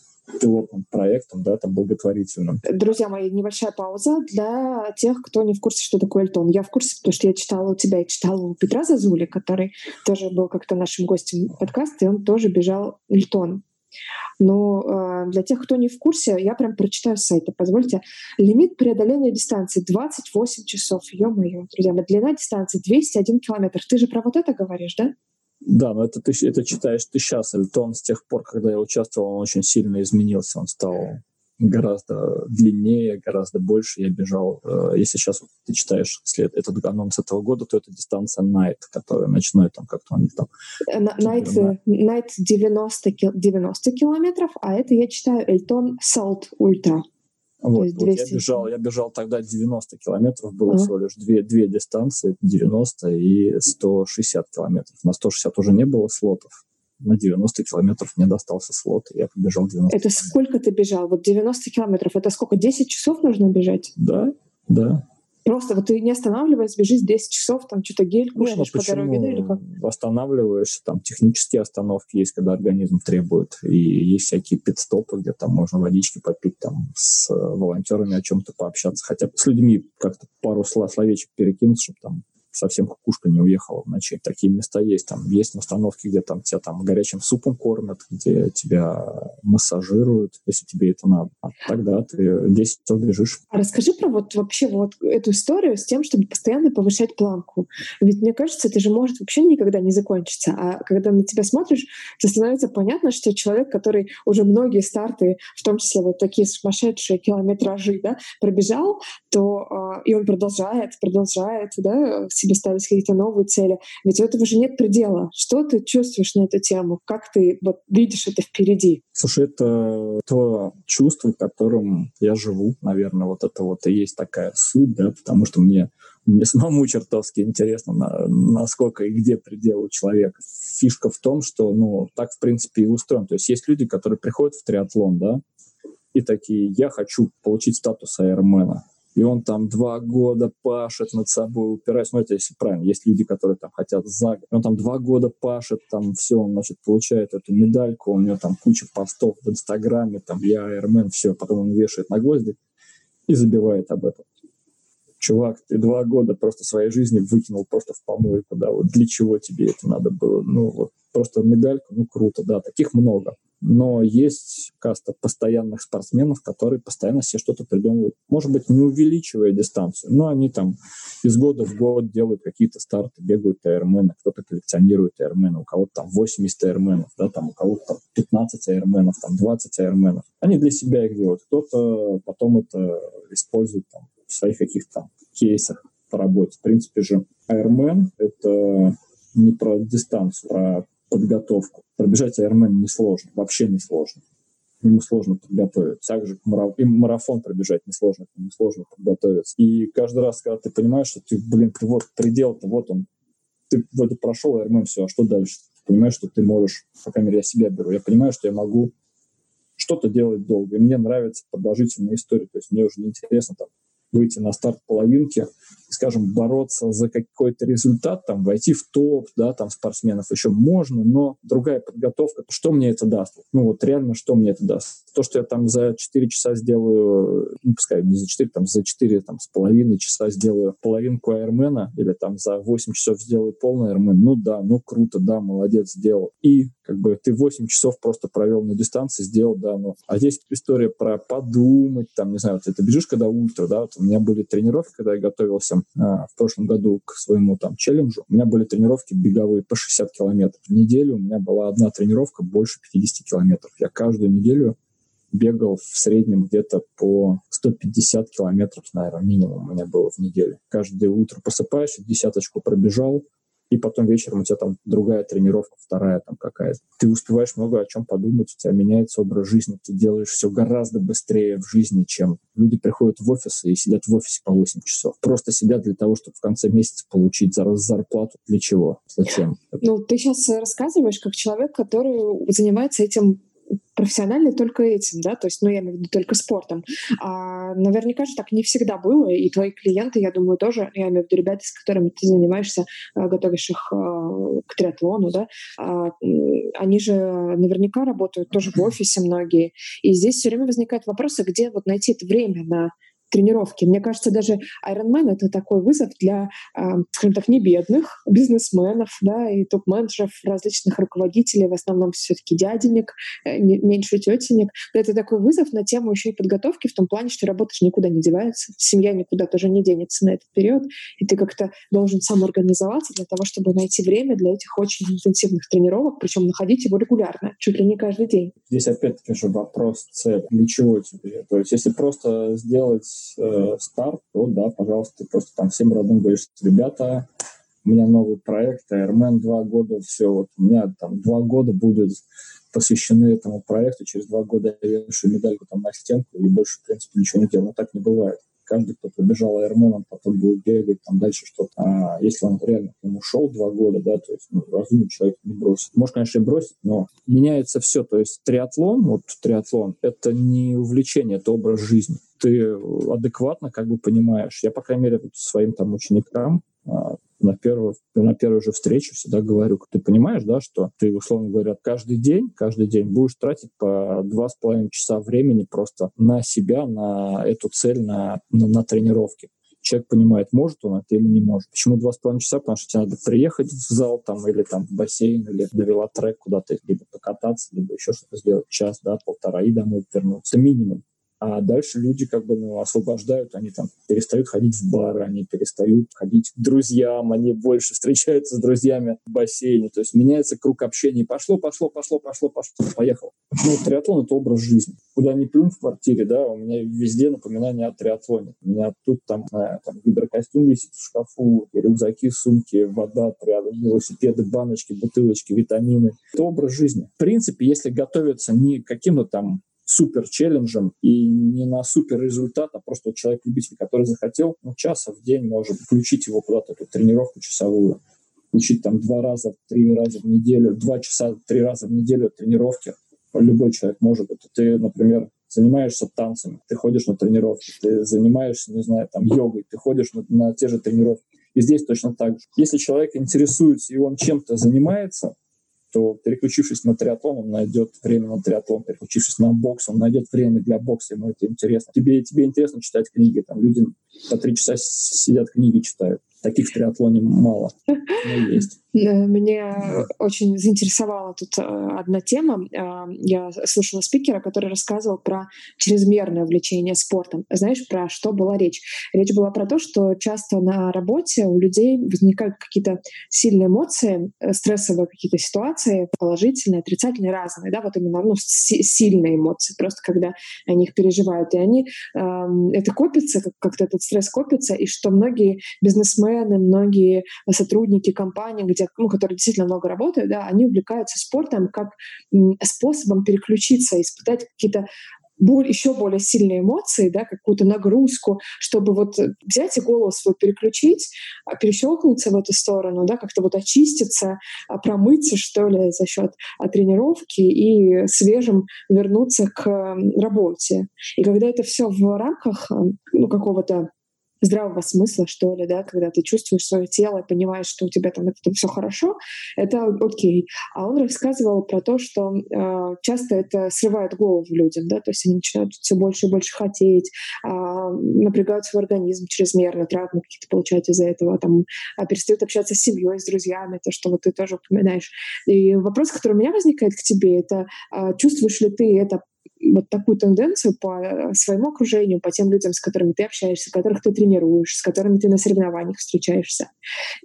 пилотным проектом, да, там благотворительным. Друзья мои, небольшая пауза для тех, кто не в курсе, что такое Эльтон. Я в курсе, потому что я читала у тебя и читала у Петра Зазули, который тоже был как-то нашим гостем подкаста, и он тоже бежал Эльтон. Но э, для тех, кто не в курсе, я прям прочитаю с сайта. Позвольте. Лимит преодоления дистанции 28 часов. Ё-моё, друзья, длина дистанции 201 километр. Ты же про вот это говоришь, да? Да, но это ты это читаешь ты сейчас, Эльтон с тех пор, когда я участвовал, он очень сильно изменился, он стал гораздо длиннее, гораздо больше. Я бежал, э, если сейчас вот ты читаешь след, этот анонс этого года, то это дистанция Night, которая ночной, там как-то они там... Night, Night 90, 90 километров, а это я читаю Эльтон Salt Ultra. Вот, вот я бежал, я бежал тогда 90 километров, было а? всего лишь две, две дистанции, 90 и 160 километров. На 160 уже не было слотов, на 90 километров мне достался слот, и я побежал 90 Это километров. сколько ты бежал? Вот 90 километров, это сколько, 10 часов нужно бежать? Да, да. Просто вот ты не останавливаясь, бежишь 10 часов, там что-то гель ну, кушаешь ну, по дороге, да, или как? Останавливаешься, там технические остановки есть, когда организм требует, и есть всякие пит-стопы, где там можно водички попить, там с волонтерами о чем-то пообщаться, хотя бы с людьми как-то пару словечек перекинуть, чтобы там совсем кукушка не уехала в ночи. Такие места есть. Там есть установки, где там тебя там горячим супом кормят, где тебя массажируют, если тебе это надо. А тогда ты 10 часов бежишь. А расскажи про вот вообще вот эту историю с тем, чтобы постоянно повышать планку. Ведь мне кажется, это же может вообще никогда не закончиться. А когда на тебя смотришь, то становится понятно, что человек, который уже многие старты, в том числе вот такие сумасшедшие километражи, да, пробежал, то э, и он продолжает, продолжает, да, себе ставить какие-то новые цели. Ведь у этого же нет предела. Что ты чувствуешь на эту тему? Как ты вот видишь это впереди? Слушай, это то чувство, которым я живу, наверное, вот это вот и есть такая суть, да, потому что мне мне самому чертовски интересно, на, насколько и где предел у человека. Фишка в том, что, ну, так, в принципе, и устроен. То есть есть люди, которые приходят в триатлон, да, и такие, я хочу получить статус аэромена и он там два года пашет над собой, упираясь, ну это если правильно, есть люди, которые там хотят за год, он там два года пашет, там все, он, значит, получает эту медальку, у него там куча постов в Инстаграме, там я Айрмен, все, потом он вешает на гвозди и забивает об этом. Чувак, ты два года просто своей жизни выкинул просто в помойку, да, вот для чего тебе это надо было? Ну, вот просто медальку, ну, круто, да, таких много но есть каста постоянных спортсменов, которые постоянно себе что-то придумывают. Может быть, не увеличивая дистанцию, но они там из года в год делают какие-то старты, бегают аэрмены, кто-то коллекционирует аэрмены, у кого-то там 80 аэрменов, да, там у кого-то там 15 аэрменов, там 20 аэрменов. Они для себя их делают. Кто-то потом это использует там, в своих каких-то кейсах по работе. В принципе же, аэрмен — это не про дистанцию, а подготовку. Пробежать Ironman несложно, вообще несложно. К нему сложно подготовиться. Также и марафон пробежать несложно, к нему сложно подготовиться. И каждый раз, когда ты понимаешь, что ты, блин, вот предел-то, вот он, ты вроде прошел Ironman, все, а что дальше? Ты понимаешь, что ты можешь, по крайней мере, я себя беру, я понимаю, что я могу что-то делать долго. И мне нравится продолжительная история. То есть мне уже не интересно там выйти на старт половинки, скажем, бороться за какой-то результат, там, войти в топ, да, там, спортсменов еще можно, но другая подготовка, что мне это даст? Ну, вот реально, что мне это даст? То, что я там за 4 часа сделаю, ну, пускай не за 4, там, за 4, там, с половиной часа сделаю половинку Айрмена или там за 8 часов сделаю полный Айрмен, ну да, ну круто, да, молодец, сделал. И как бы ты 8 часов просто провел на дистанции, сделал, да, ну. А здесь история про подумать, там, не знаю, вот это бежишь, когда утро, да, вот у меня были тренировки, когда я готовился а, в прошлом году к своему там челленджу. У меня были тренировки беговые по 60 километров. В неделю у меня была одна тренировка больше 50 километров. Я каждую неделю бегал в среднем где-то по 150 километров, наверное, минимум у меня было в неделю. Каждое утро просыпаешься, десяточку пробежал, и потом вечером у тебя там другая тренировка, вторая там какая-то. Ты успеваешь много о чем подумать, у тебя меняется образ жизни, ты делаешь все гораздо быстрее в жизни, чем люди приходят в офис и сидят в офисе по 8 часов. Просто сидят для того, чтобы в конце месяца получить зарплату. Для чего? Зачем? Ну, ты сейчас рассказываешь как человек, который занимается этим профессиональный только этим, да, то есть, ну, я имею в виду только спортом. А наверняка же так не всегда было, и твои клиенты, я думаю, тоже, я имею в виду ребята, с которыми ты занимаешься, а, готовишь их а, к триатлону, да, а, они же наверняка работают тоже в офисе многие, и здесь все время возникает вопрос, а где вот найти это время на тренировки. Мне кажется, даже Ironman — это такой вызов для, а, скажем так, не бедных бизнесменов, да, и топ-менеджеров, различных руководителей, в основном все-таки дяденек, э, меньше тетенек. Это такой вызов на тему еще и подготовки в том плане, что работа же никуда не девается, семья никуда тоже не денется на этот период, и ты как-то должен сам организоваться для того, чтобы найти время для этих очень интенсивных тренировок, причем находить его регулярно, чуть ли не каждый день. Здесь опять-таки же вопрос цель. Для чего тебе? То есть если просто сделать э, старт, то да, пожалуйста, просто там всем родным говоришь, ребята, у меня новый проект, Airman два года, все, вот у меня там два года будет посвящены этому проекту, через два года я вешу медальку там на стенку и больше, в принципе, ничего не делаю. Но так не бывает каждый, кто пробежал Ironman, потом будет бегать, там дальше что-то. А если он реально к нему шел два года, да, то есть ну, разумный человек не бросит. Может, конечно, и бросить, но меняется все. То есть триатлон, вот триатлон, это не увлечение, это образ жизни. Ты адекватно как бы понимаешь. Я, по крайней мере, своим там ученикам а, на, первую, на первой же встрече всегда говорю, ты понимаешь, да, что ты, условно говоря, каждый день, каждый день будешь тратить по два с половиной часа времени просто на себя, на эту цель, на, на, на тренировки человек понимает, может он это или не может. Почему два с половиной часа? Потому что тебе надо приехать в зал там, или там в бассейн, или на велотрек куда-то, либо покататься, либо еще что-то сделать. Час, да, полтора, и домой вернуться. Минимум. А дальше люди как бы ну, освобождают, они там перестают ходить в бары, они перестают ходить к друзьям, они больше встречаются с друзьями в бассейне. То есть меняется круг общения. Пошло, пошло, пошло, пошло, пошло, поехал. Ну, триатлон — это образ жизни. Куда ни плюнь в квартире, да, у меня везде напоминание о триатлоне. У меня тут там, э, там гидрокостюм висит в шкафу, рюкзаки, сумки, вода рядом, велосипеды, баночки, бутылочки, витамины. Это образ жизни. В принципе, если готовиться не каким-то там супер челленджем и не на супер результат, а просто человек-любитель, который захотел, ну, часа в день может включить его куда-то, эту тренировку часовую, включить там два раза, три раза в неделю, два часа, три раза в неделю тренировки. Любой человек может. Это ты, например, занимаешься танцами, ты ходишь на тренировки, ты занимаешься, не знаю, там, йогой, ты ходишь на, на те же тренировки. И здесь точно так же. Если человек интересуется и он чем-то занимается, то переключившись на триатлон, он найдет время на триатлон, переключившись на бокс, он найдет время для бокса, ему это интересно. Тебе, тебе интересно читать книги, там люди по три часа сидят книги читают. Таких в триатлоне мало, но есть. Меня очень заинтересовала тут э, одна тема. Э, я слушала спикера, который рассказывал про чрезмерное увлечение спортом. Знаешь, про что была речь? Речь была про то, что часто на работе у людей возникают какие-то сильные эмоции, э, стрессовые какие-то ситуации, положительные, отрицательные, разные, да, вот именно ну, сильные эмоции, просто когда они их переживают. И они, эм, это копится, как-то этот стресс копится, и что многие бизнесмены, многие сотрудники компаний, где, ну, которые действительно много работают, да, они увлекаются спортом как способом переключиться, испытать какие-то еще более сильные эмоции, да, какую-то нагрузку, чтобы вот взять и голову свою переключить, а, перещелкнуться в эту сторону, да, как-то вот очиститься, а, промыться, что ли, за счет тренировки и свежим вернуться к работе. И когда это все в рамках ну, какого-то здравого смысла, что ли, да, когда ты чувствуешь свое тело и понимаешь, что у тебя там это все хорошо, это окей. А он рассказывал про то, что э, часто это срывает голову людям, да, то есть они начинают все больше и больше хотеть, э, напрягают свой организм чрезмерно, травмы какие-то получают из-за этого, там, э, перестают общаться с семьей, с друзьями, то, что вот ты тоже упоминаешь. И вопрос, который у меня возникает к тебе, это э, чувствуешь ли ты это вот такую тенденцию по э, своему окружению, по тем людям, с которыми ты общаешься, которых ты тренируешь, с которыми ты на соревнованиях встречаешься.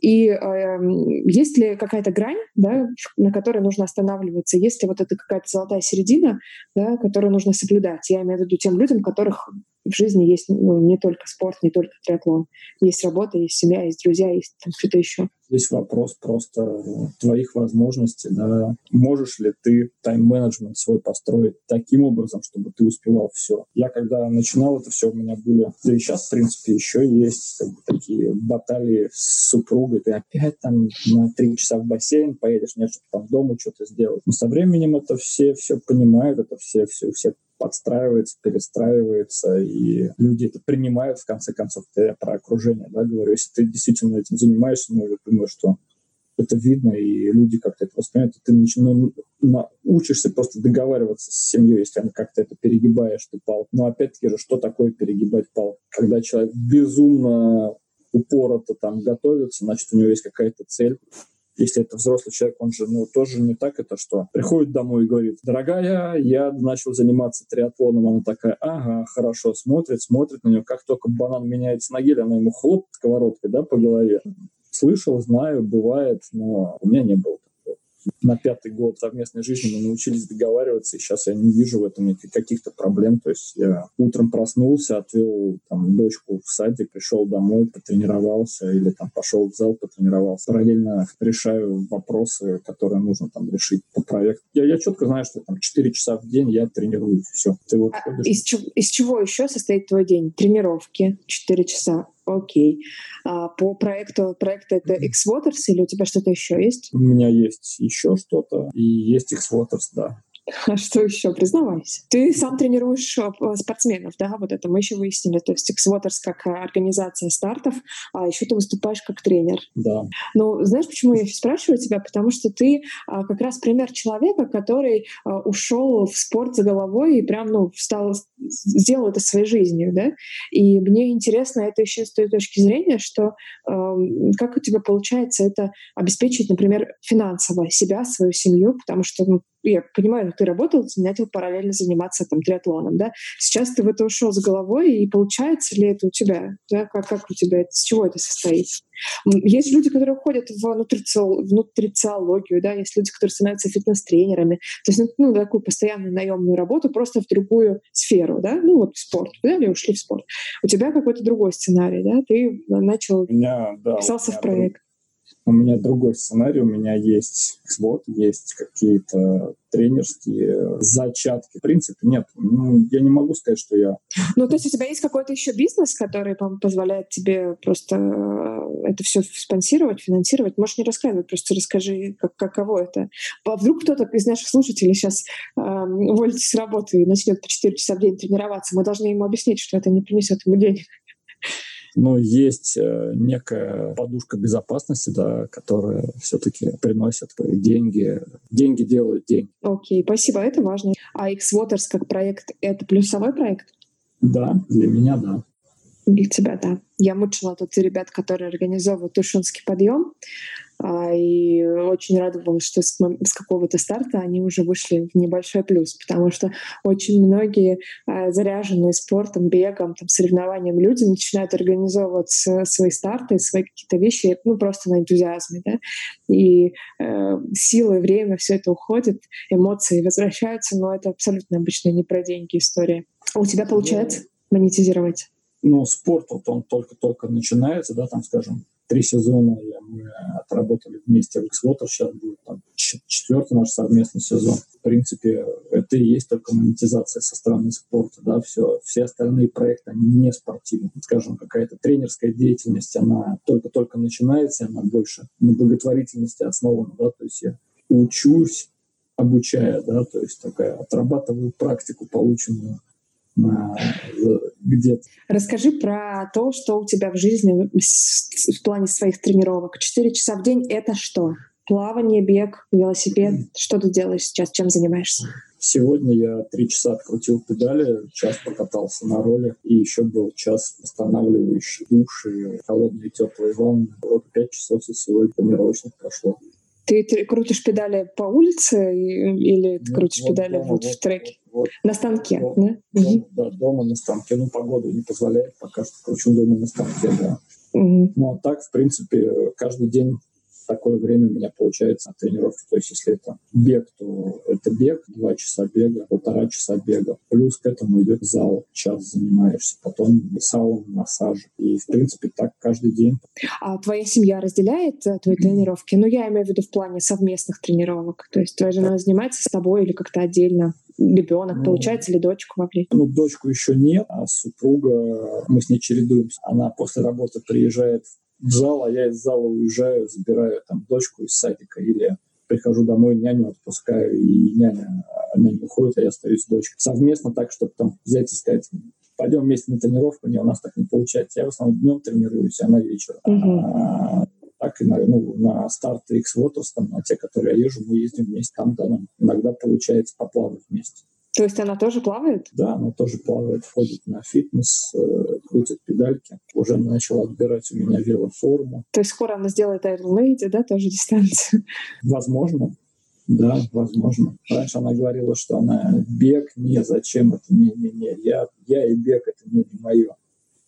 И э, есть ли какая-то грань, да, на которой нужно останавливаться? Есть ли вот эта какая-то золотая середина, да, которую нужно соблюдать? Я имею в виду тем людям, которых в жизни есть ну, не только спорт, не только триатлон. Есть работа, есть семья, есть друзья, есть там что-то еще. Здесь вопрос просто твоих возможностей. Да. Можешь ли ты тайм-менеджмент свой построить таким образом, чтобы ты успевал все? Я когда начинал это все, у меня были, да и сейчас, в принципе, еще есть как бы, такие баталии с супругой. Ты опять там на три часа в бассейн поедешь, нет, чтобы там дома что-то сделать. Но со временем это все все понимают, это все, все, все подстраивается, перестраивается, и люди это принимают, в конце концов. Я про окружение да, говорю. Если ты действительно этим занимаешься, ну, я думаю, что это видно, и люди как-то это воспринимают, и ты начинаешь, ну, учишься просто договариваться с семьей, если они как-то это перегибаешь, ты пал. Но опять-таки же, что такое перегибать пал? Когда человек безумно упорото там готовится, значит, у него есть какая-то цель, если это взрослый человек, он же, ну, тоже не так это, что приходит домой и говорит, дорогая, я начал заниматься триатлоном. Она такая, ага, хорошо, смотрит, смотрит на нее. Как только банан меняется на гель, она ему хлоп сковородкой, да, по голове. Слышал, знаю, бывает, но у меня не было на пятый год совместной жизни мы научились договариваться, и сейчас я не вижу в этом каких-то проблем. То есть я утром проснулся, отвел там, дочку в садик, пришел домой, потренировался, или там пошел в зал, потренировался. Параллельно решаю вопросы, которые нужно там решить по проекту. Я, я четко знаю, что там 4 часа в день я тренируюсь. Все. Ты вот а из, чего, из чего еще состоит твой день? Тренировки 4 часа. Окей. А по проекту, проект это X-Waters или у тебя что-то еще есть? У меня есть еще что-то, и есть X-Waters, да. А <laughs> что еще? Признавайся. Ты сам тренируешь э, спортсменов, да? Вот это мы еще выяснили. То есть X-Waters как организация стартов, а еще ты выступаешь как тренер. Да. Ну, знаешь, почему я спрашиваю тебя? Потому что ты а, как раз пример человека, который а, ушел в спорт за головой и прям, ну, стал, сделал это своей жизнью, да? И мне интересно это еще с той точки зрения, что а, как у тебя получается это обеспечить, например, финансово себя, свою семью, потому что ну, я понимаю, ты работал, ты начал параллельно заниматься там триатлоном, да? Сейчас ты в это ушел с головой, и получается ли это у тебя? Да? Как, как у тебя, с чего это состоит? Есть люди, которые уходят в, нутрициол, в нутрициологию, да, есть люди, которые становятся фитнес-тренерами, то есть ну, такую постоянную наемную работу просто в другую сферу, да, ну вот в спорт, взяли и ушли в спорт. У тебя какой-то другой сценарий, да, ты начал, меня, да, писался в проект. У меня другой сценарий, у меня есть свод, есть какие-то тренерские зачатки. В принципе, нет. Ну, я не могу сказать, что я... Ну, то есть у тебя есть какой-то еще бизнес, который позволяет тебе просто э, это все спонсировать, финансировать? Можешь не рассказывать, просто расскажи, как, каково это. А вдруг кто-то из наших слушателей сейчас э, уволится с работы и начнет по 4 часа в день тренироваться. Мы должны ему объяснить, что это не принесет ему денег но есть э, некая подушка безопасности, да, которая все-таки приносит деньги. Деньги делают деньги. Окей, okay, спасибо, это важно. А X-Waters как проект — это плюсовой проект? Да, для меня — да. Для тебя, да. Я мучила тут ребят, которые организовывают Тушинский подъем. А, и очень радовалась, что с, с какого-то старта они уже вышли в небольшой плюс, потому что очень многие а, заряженные спортом, бегом, там, соревнованием люди начинают организовывать свои старты, свои какие-то вещи, ну, просто на энтузиазме, да, и э, силы, время, все это уходит, эмоции возвращаются, но это абсолютно обычно не про деньги история. А у тебя получается монетизировать? Ну, спорт, вот он только-только начинается, да, там, скажем, три сезона мы отработали вместе в Xwater, сейчас будет там, четвертый наш совместный сезон. В принципе, это и есть только монетизация со стороны спорта, да, все, все остальные проекты, они не спортивные. Скажем, какая-то тренерская деятельность, она только-только начинается, она больше на благотворительности основана, да, то есть я учусь, обучая, да, то есть такая отрабатываю практику, полученную где-то. Расскажи про то, что у тебя в жизни в плане своих тренировок. Четыре часа в день — это что? Плавание, бег, велосипед? Что ты делаешь сейчас? Чем занимаешься? Сегодня я три часа открутил педали, час покатался на роле, и еще был час восстанавливающий душ и холодные теплые ванны. Вот пять часов сегодня тренировочных прошло. Ты, крутишь педали по улице или ты ну, крутишь вот педали дома, вот, вот в треке? Вот, на станке, вот, да? Дома, да, дома на станке. Ну, погода не позволяет, пока что кручу дома на станке, да. Угу. Ну, а так, в принципе, каждый день такое время у меня получается на тренировке. То есть если это бег, то это бег, два часа бега, полтора часа бега. Плюс к этому идет зал, час занимаешься, потом сауна, массаж. И, в принципе, так каждый день. А твоя семья разделяет э, твои тренировки? Ну, я имею в виду в плане совместных тренировок. То есть твоя жена занимается с тобой или как-то отдельно? ребенок, ну, получается, или дочку вовлечь? Ну, дочку еще нет, а супруга, мы с ней чередуемся. Она после работы приезжает в зал, а я из зала уезжаю, забираю там дочку из садика или прихожу домой, няню отпускаю, и няня, няня уходит, а я остаюсь с дочкой. Совместно так, чтобы там взять и сказать, пойдем вместе на тренировку, не, у нас так не получается. Я в основном днем тренируюсь, а на вечер. Угу. А, так и на, ну, на старты X-Waters, там, на те, которые я езжу, мы ездим вместе. Там, да, нам иногда получается поплавать вместе. То есть она тоже плавает? Да, она тоже плавает, ходит на фитнес, э, крутит педальки. Уже начала отбирать у меня велоформу. То есть скоро она сделает Iron Lady, да, тоже дистанцию? Возможно. Да, возможно. Раньше она говорила, что она бег, не, зачем это, не-не-не, я, я и бег, это не, не мое.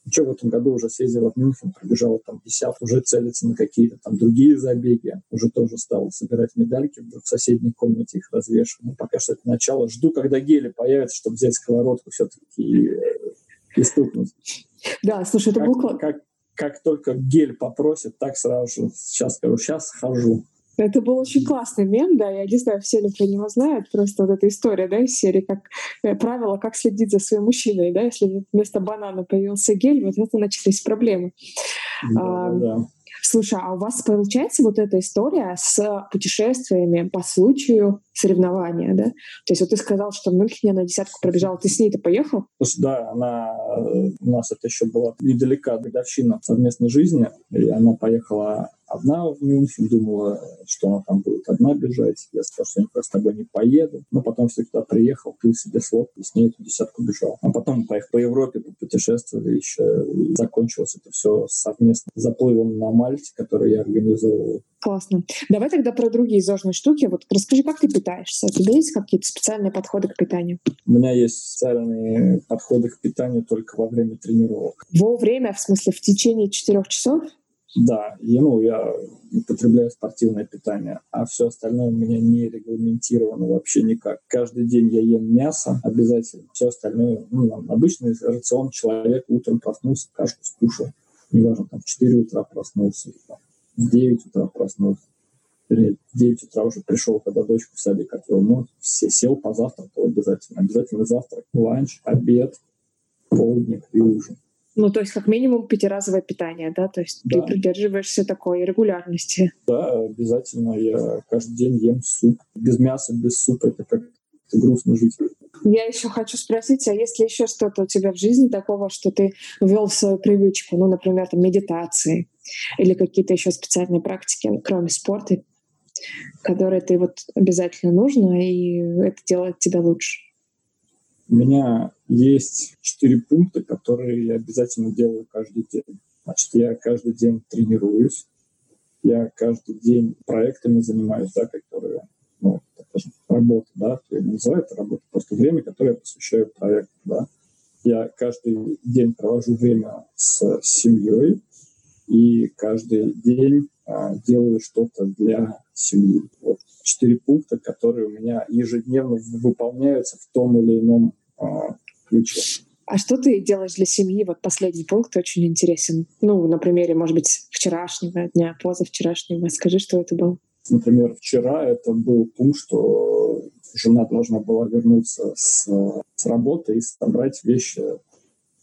Что в этом году уже съездила в Мюнхен, пробежала там 50, уже целится на какие-то там другие забеги, уже тоже стала собирать медальки, в соседней комнате их развешиваю. Ну, пока что это начало. Жду, когда гели появятся, чтобы взять сковородку все-таки и, и стукнуть. Да, слушай, это как, был... Как, как только гель попросит, так сразу же, сейчас скажу, сейчас хожу. Это был очень классный мем, да, я не знаю, все ли про него знают, просто вот эта история, да, из серии, как э, правило, как следить за своим мужчиной, да, если вместо банана появился гель, вот это начались проблемы. Да, а, да. Слушай, а у вас получается вот эта история с путешествиями по случаю соревнования, да? То есть вот ты сказал, что в Мюнхене на десятку пробежала, ты с ней-то поехал? Да, она, э, у нас это еще была недалека годовщина совместной жизни, и она поехала одна в Мюнхен, думала, что она там будет одна бежать. Я сказал, что я никуда с тобой не поеду. Но потом все туда приехал, пил себе слот и с ней эту десятку бежал. А потом поехал по Европе, путешествовали еще. И закончилось это все совместно заплывом на Мальте, который я организовывал. Классно. Давай тогда про другие зожные штуки. Вот расскажи, как ты питаешься? У тебя есть какие-то специальные подходы к питанию? У меня есть специальные подходы к питанию только во время тренировок. Во время, в смысле, в течение четырех часов? Да, и, ну, я употребляю спортивное питание, а все остальное у меня не регламентировано вообще никак. Каждый день я ем мясо обязательно, все остальное, ну, обычный рацион человек утром проснулся, кашку скушал, неважно, там в 4 утра проснулся, там, в 9 утра проснулся, или в 9 утра уже пришел, когда дочку в садик отвел, ну, все, сел позавтракал обязательно. Обязательно завтрак, ланч, обед, полдник и ужин. Ну, то есть как минимум пятиразовое питание, да? То есть да. ты придерживаешься такой регулярности. Да, обязательно. Я каждый день ем суп. Без мяса, без супа это как грустно жить. Я еще хочу спросить, а есть ли еще что-то у тебя в жизни такого, что ты ввел в свою привычку, ну, например, там, медитации или какие-то еще специальные практики, кроме спорта, которые ты вот обязательно нужно, и это делает тебя лучше? У меня есть четыре пункта, которые я обязательно делаю каждый день. Значит, я каждый день тренируюсь, я каждый день проектами занимаюсь, да, которые, ну, скажем, работа, да, я не называю это работа, просто время, которое я посвящаю проекту, да. Я каждый день провожу время с семьей, и каждый день делаю что-то для семьи. Вот четыре пункта, которые у меня ежедневно выполняются в том или ином а, ключе. А что ты делаешь для семьи? Вот последний пункт очень интересен. Ну, на примере, может быть, вчерашнего дня, позавчерашнего. Скажи, что это было. Например, вчера это был пункт, что жена должна была вернуться с, с работы и собрать вещи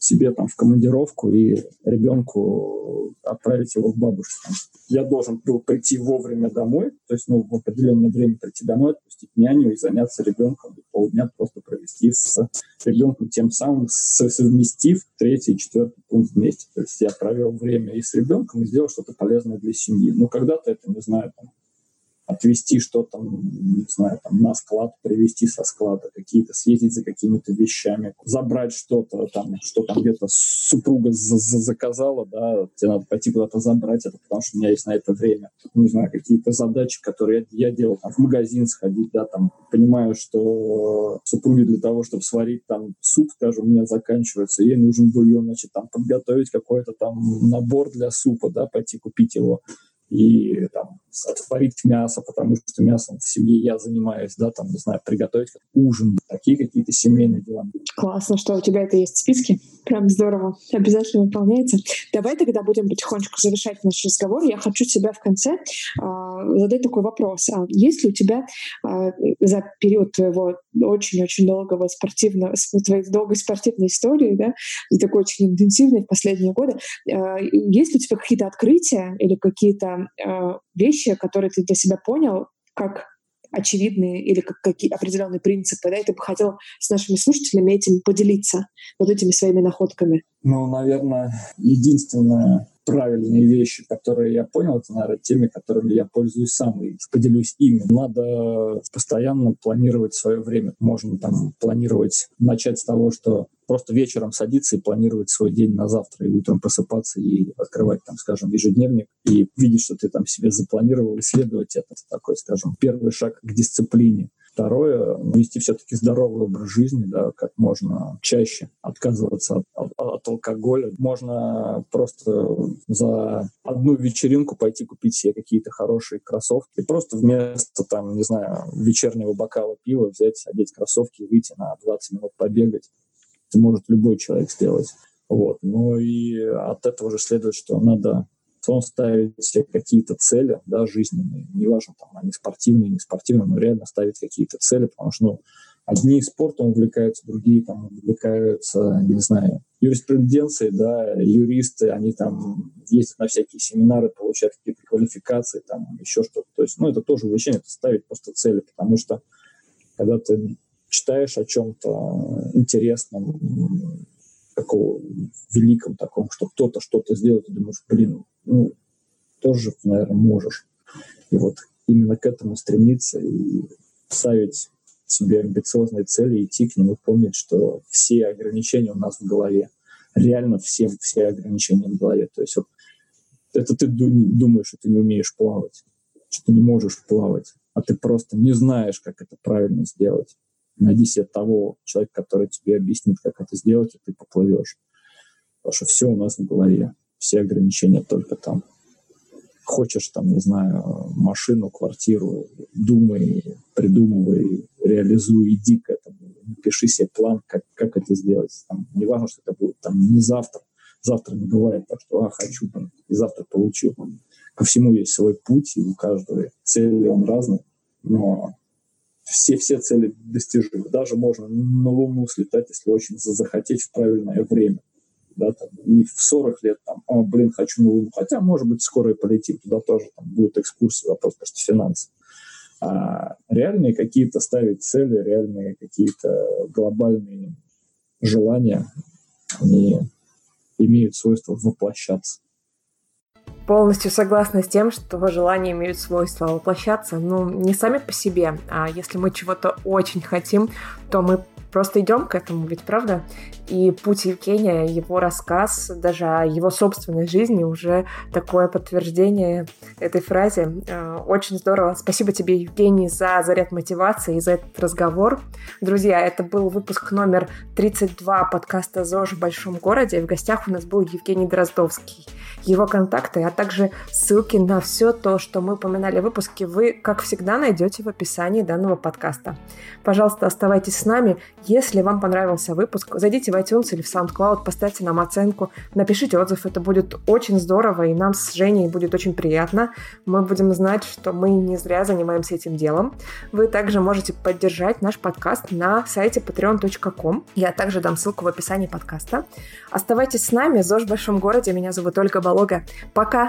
себе там в командировку и ребенку отправить его к бабушке. Я должен был прийти вовремя домой, то есть ну, в определенное время прийти домой, отпустить няню и заняться ребенком, полдня просто провести с ребенком, тем самым совместив третий и четвертый пункт вместе. То есть я провел время и с ребенком, и сделал что-то полезное для семьи. Ну, когда-то это, не знаю, там, отвезти что-то, не знаю, там, на склад, привезти со склада какие-то, съездить за какими-то вещами, забрать что-то, там, что там где-то супруга заказала, да, тебе надо пойти куда-то забрать это, потому что у меня есть на это время. Не знаю, какие-то задачи, которые я, я делал, там, в магазин сходить, да, там, понимаю, что супруге для того, чтобы сварить там суп, скажем, у меня заканчивается, ей нужен бульон, значит, там, подготовить какой-то там набор для супа, да, пойти купить его и там отварить мясо, потому что мясом в семье я занимаюсь, да, там, не знаю, приготовить ужин, такие какие-то семейные дела. Классно, что у тебя это есть в списке. Прям здорово. Обязательно выполняется. Давай тогда будем потихонечку завершать наш разговор. Я хочу тебя в конце э, задать такой вопрос. А есть ли у тебя э, за период твоего очень-очень долгого спортивного, твоей долгой спортивной истории, да, такой очень интенсивной в последние годы, э, есть ли у тебя какие-то открытия или какие-то э, вещи, которые ты для себя понял, как очевидные или как какие определенные принципы, да, и ты бы хотел с нашими слушателями этим поделиться, вот этими своими находками? Ну, наверное, единственное правильные вещи, которые я понял, это, наверное, теми, которыми я пользуюсь сам и поделюсь ими. Надо постоянно планировать свое время. Можно там планировать, начать с того, что просто вечером садиться и планировать свой день на завтра, и утром просыпаться и открывать, там, скажем, ежедневник, и видеть, что ты там себе запланировал, исследовать это. Такой, скажем, первый шаг к дисциплине. Второе, вести все-таки здоровый образ жизни, да, как можно чаще отказываться от, от, от алкоголя. Можно просто за одну вечеринку пойти купить себе какие-то хорошие кроссовки. И просто вместо, там, не знаю, вечернего бокала пива взять, одеть кроссовки и выйти на 20 минут побегать. Это может любой человек сделать. Вот. Ну и от этого же следует, что надо он ставить себе какие-то цели, да, жизненные, неважно, там, они спортивные, не спортивные, но реально ставить какие-то цели, потому что, ну, одни спортом увлекаются, другие там увлекаются, не знаю, юриспруденцией, да, юристы, они там ездят на всякие семинары, получают какие-то квалификации, там, еще что-то. То есть, ну, это тоже увлечение, это ставить просто цели, потому что когда ты читаешь о чем-то интересном, такого великом таком, что кто-то что-то сделает, ты думаешь, блин, ну, тоже, наверное, можешь. И вот именно к этому стремиться и ставить себе амбициозные цели, идти к ним и помнить, что все ограничения у нас в голове. Реально все, все ограничения в голове. То есть вот это ты думаешь, что ты не умеешь плавать, что ты не можешь плавать, а ты просто не знаешь, как это правильно сделать. Найди себе того человека, который тебе объяснит, как это сделать, и ты поплывешь. Потому что все у нас в голове все ограничения только там. Хочешь там, не знаю, машину, квартиру, думай, придумывай, реализуй, иди к этому, напиши себе план, как, как это сделать. Там, не важно, что это будет там не завтра, завтра не бывает так, что а, хочу, там, и завтра получу. Ко всему есть свой путь, и у каждого цели он разный, но все, все цели достижимы. Даже можно на Луну слетать, если очень захотеть в правильное время да, там, не в 40 лет, там, о, блин, хочу на Луну. Хотя, может быть, скоро и полетим, туда тоже там, будет экскурсия, вопрос просто финансов. А реальные какие-то ставить цели, реальные какие-то глобальные желания, они имеют свойство воплощаться. Полностью согласна с тем, что желания имеют свойство воплощаться, ну, не сами по себе, а если мы чего-то очень хотим, то мы просто идем к этому, ведь правда? И путь Евгения, его рассказ, даже о его собственной жизни уже такое подтверждение этой фразе. Э, очень здорово. Спасибо тебе, Евгений, за заряд мотивации и за этот разговор. Друзья, это был выпуск номер 32 подкаста «ЗОЖ в большом городе». В гостях у нас был Евгений Дроздовский. Его контакты, а также ссылки на все то, что мы упоминали в выпуске, вы, как всегда, найдете в описании данного подкаста. Пожалуйста, оставайтесь с нами. Если вам понравился выпуск, зайдите в iTunes или в SoundCloud, поставьте нам оценку, напишите отзыв, это будет очень здорово, и нам с Женей будет очень приятно. Мы будем знать, что мы не зря занимаемся этим делом. Вы также можете поддержать наш подкаст на сайте patreon.com. Я также дам ссылку в описании подкаста. Оставайтесь с нами. ЗОЖ в большом городе. Меня зовут Ольга Болога. Пока!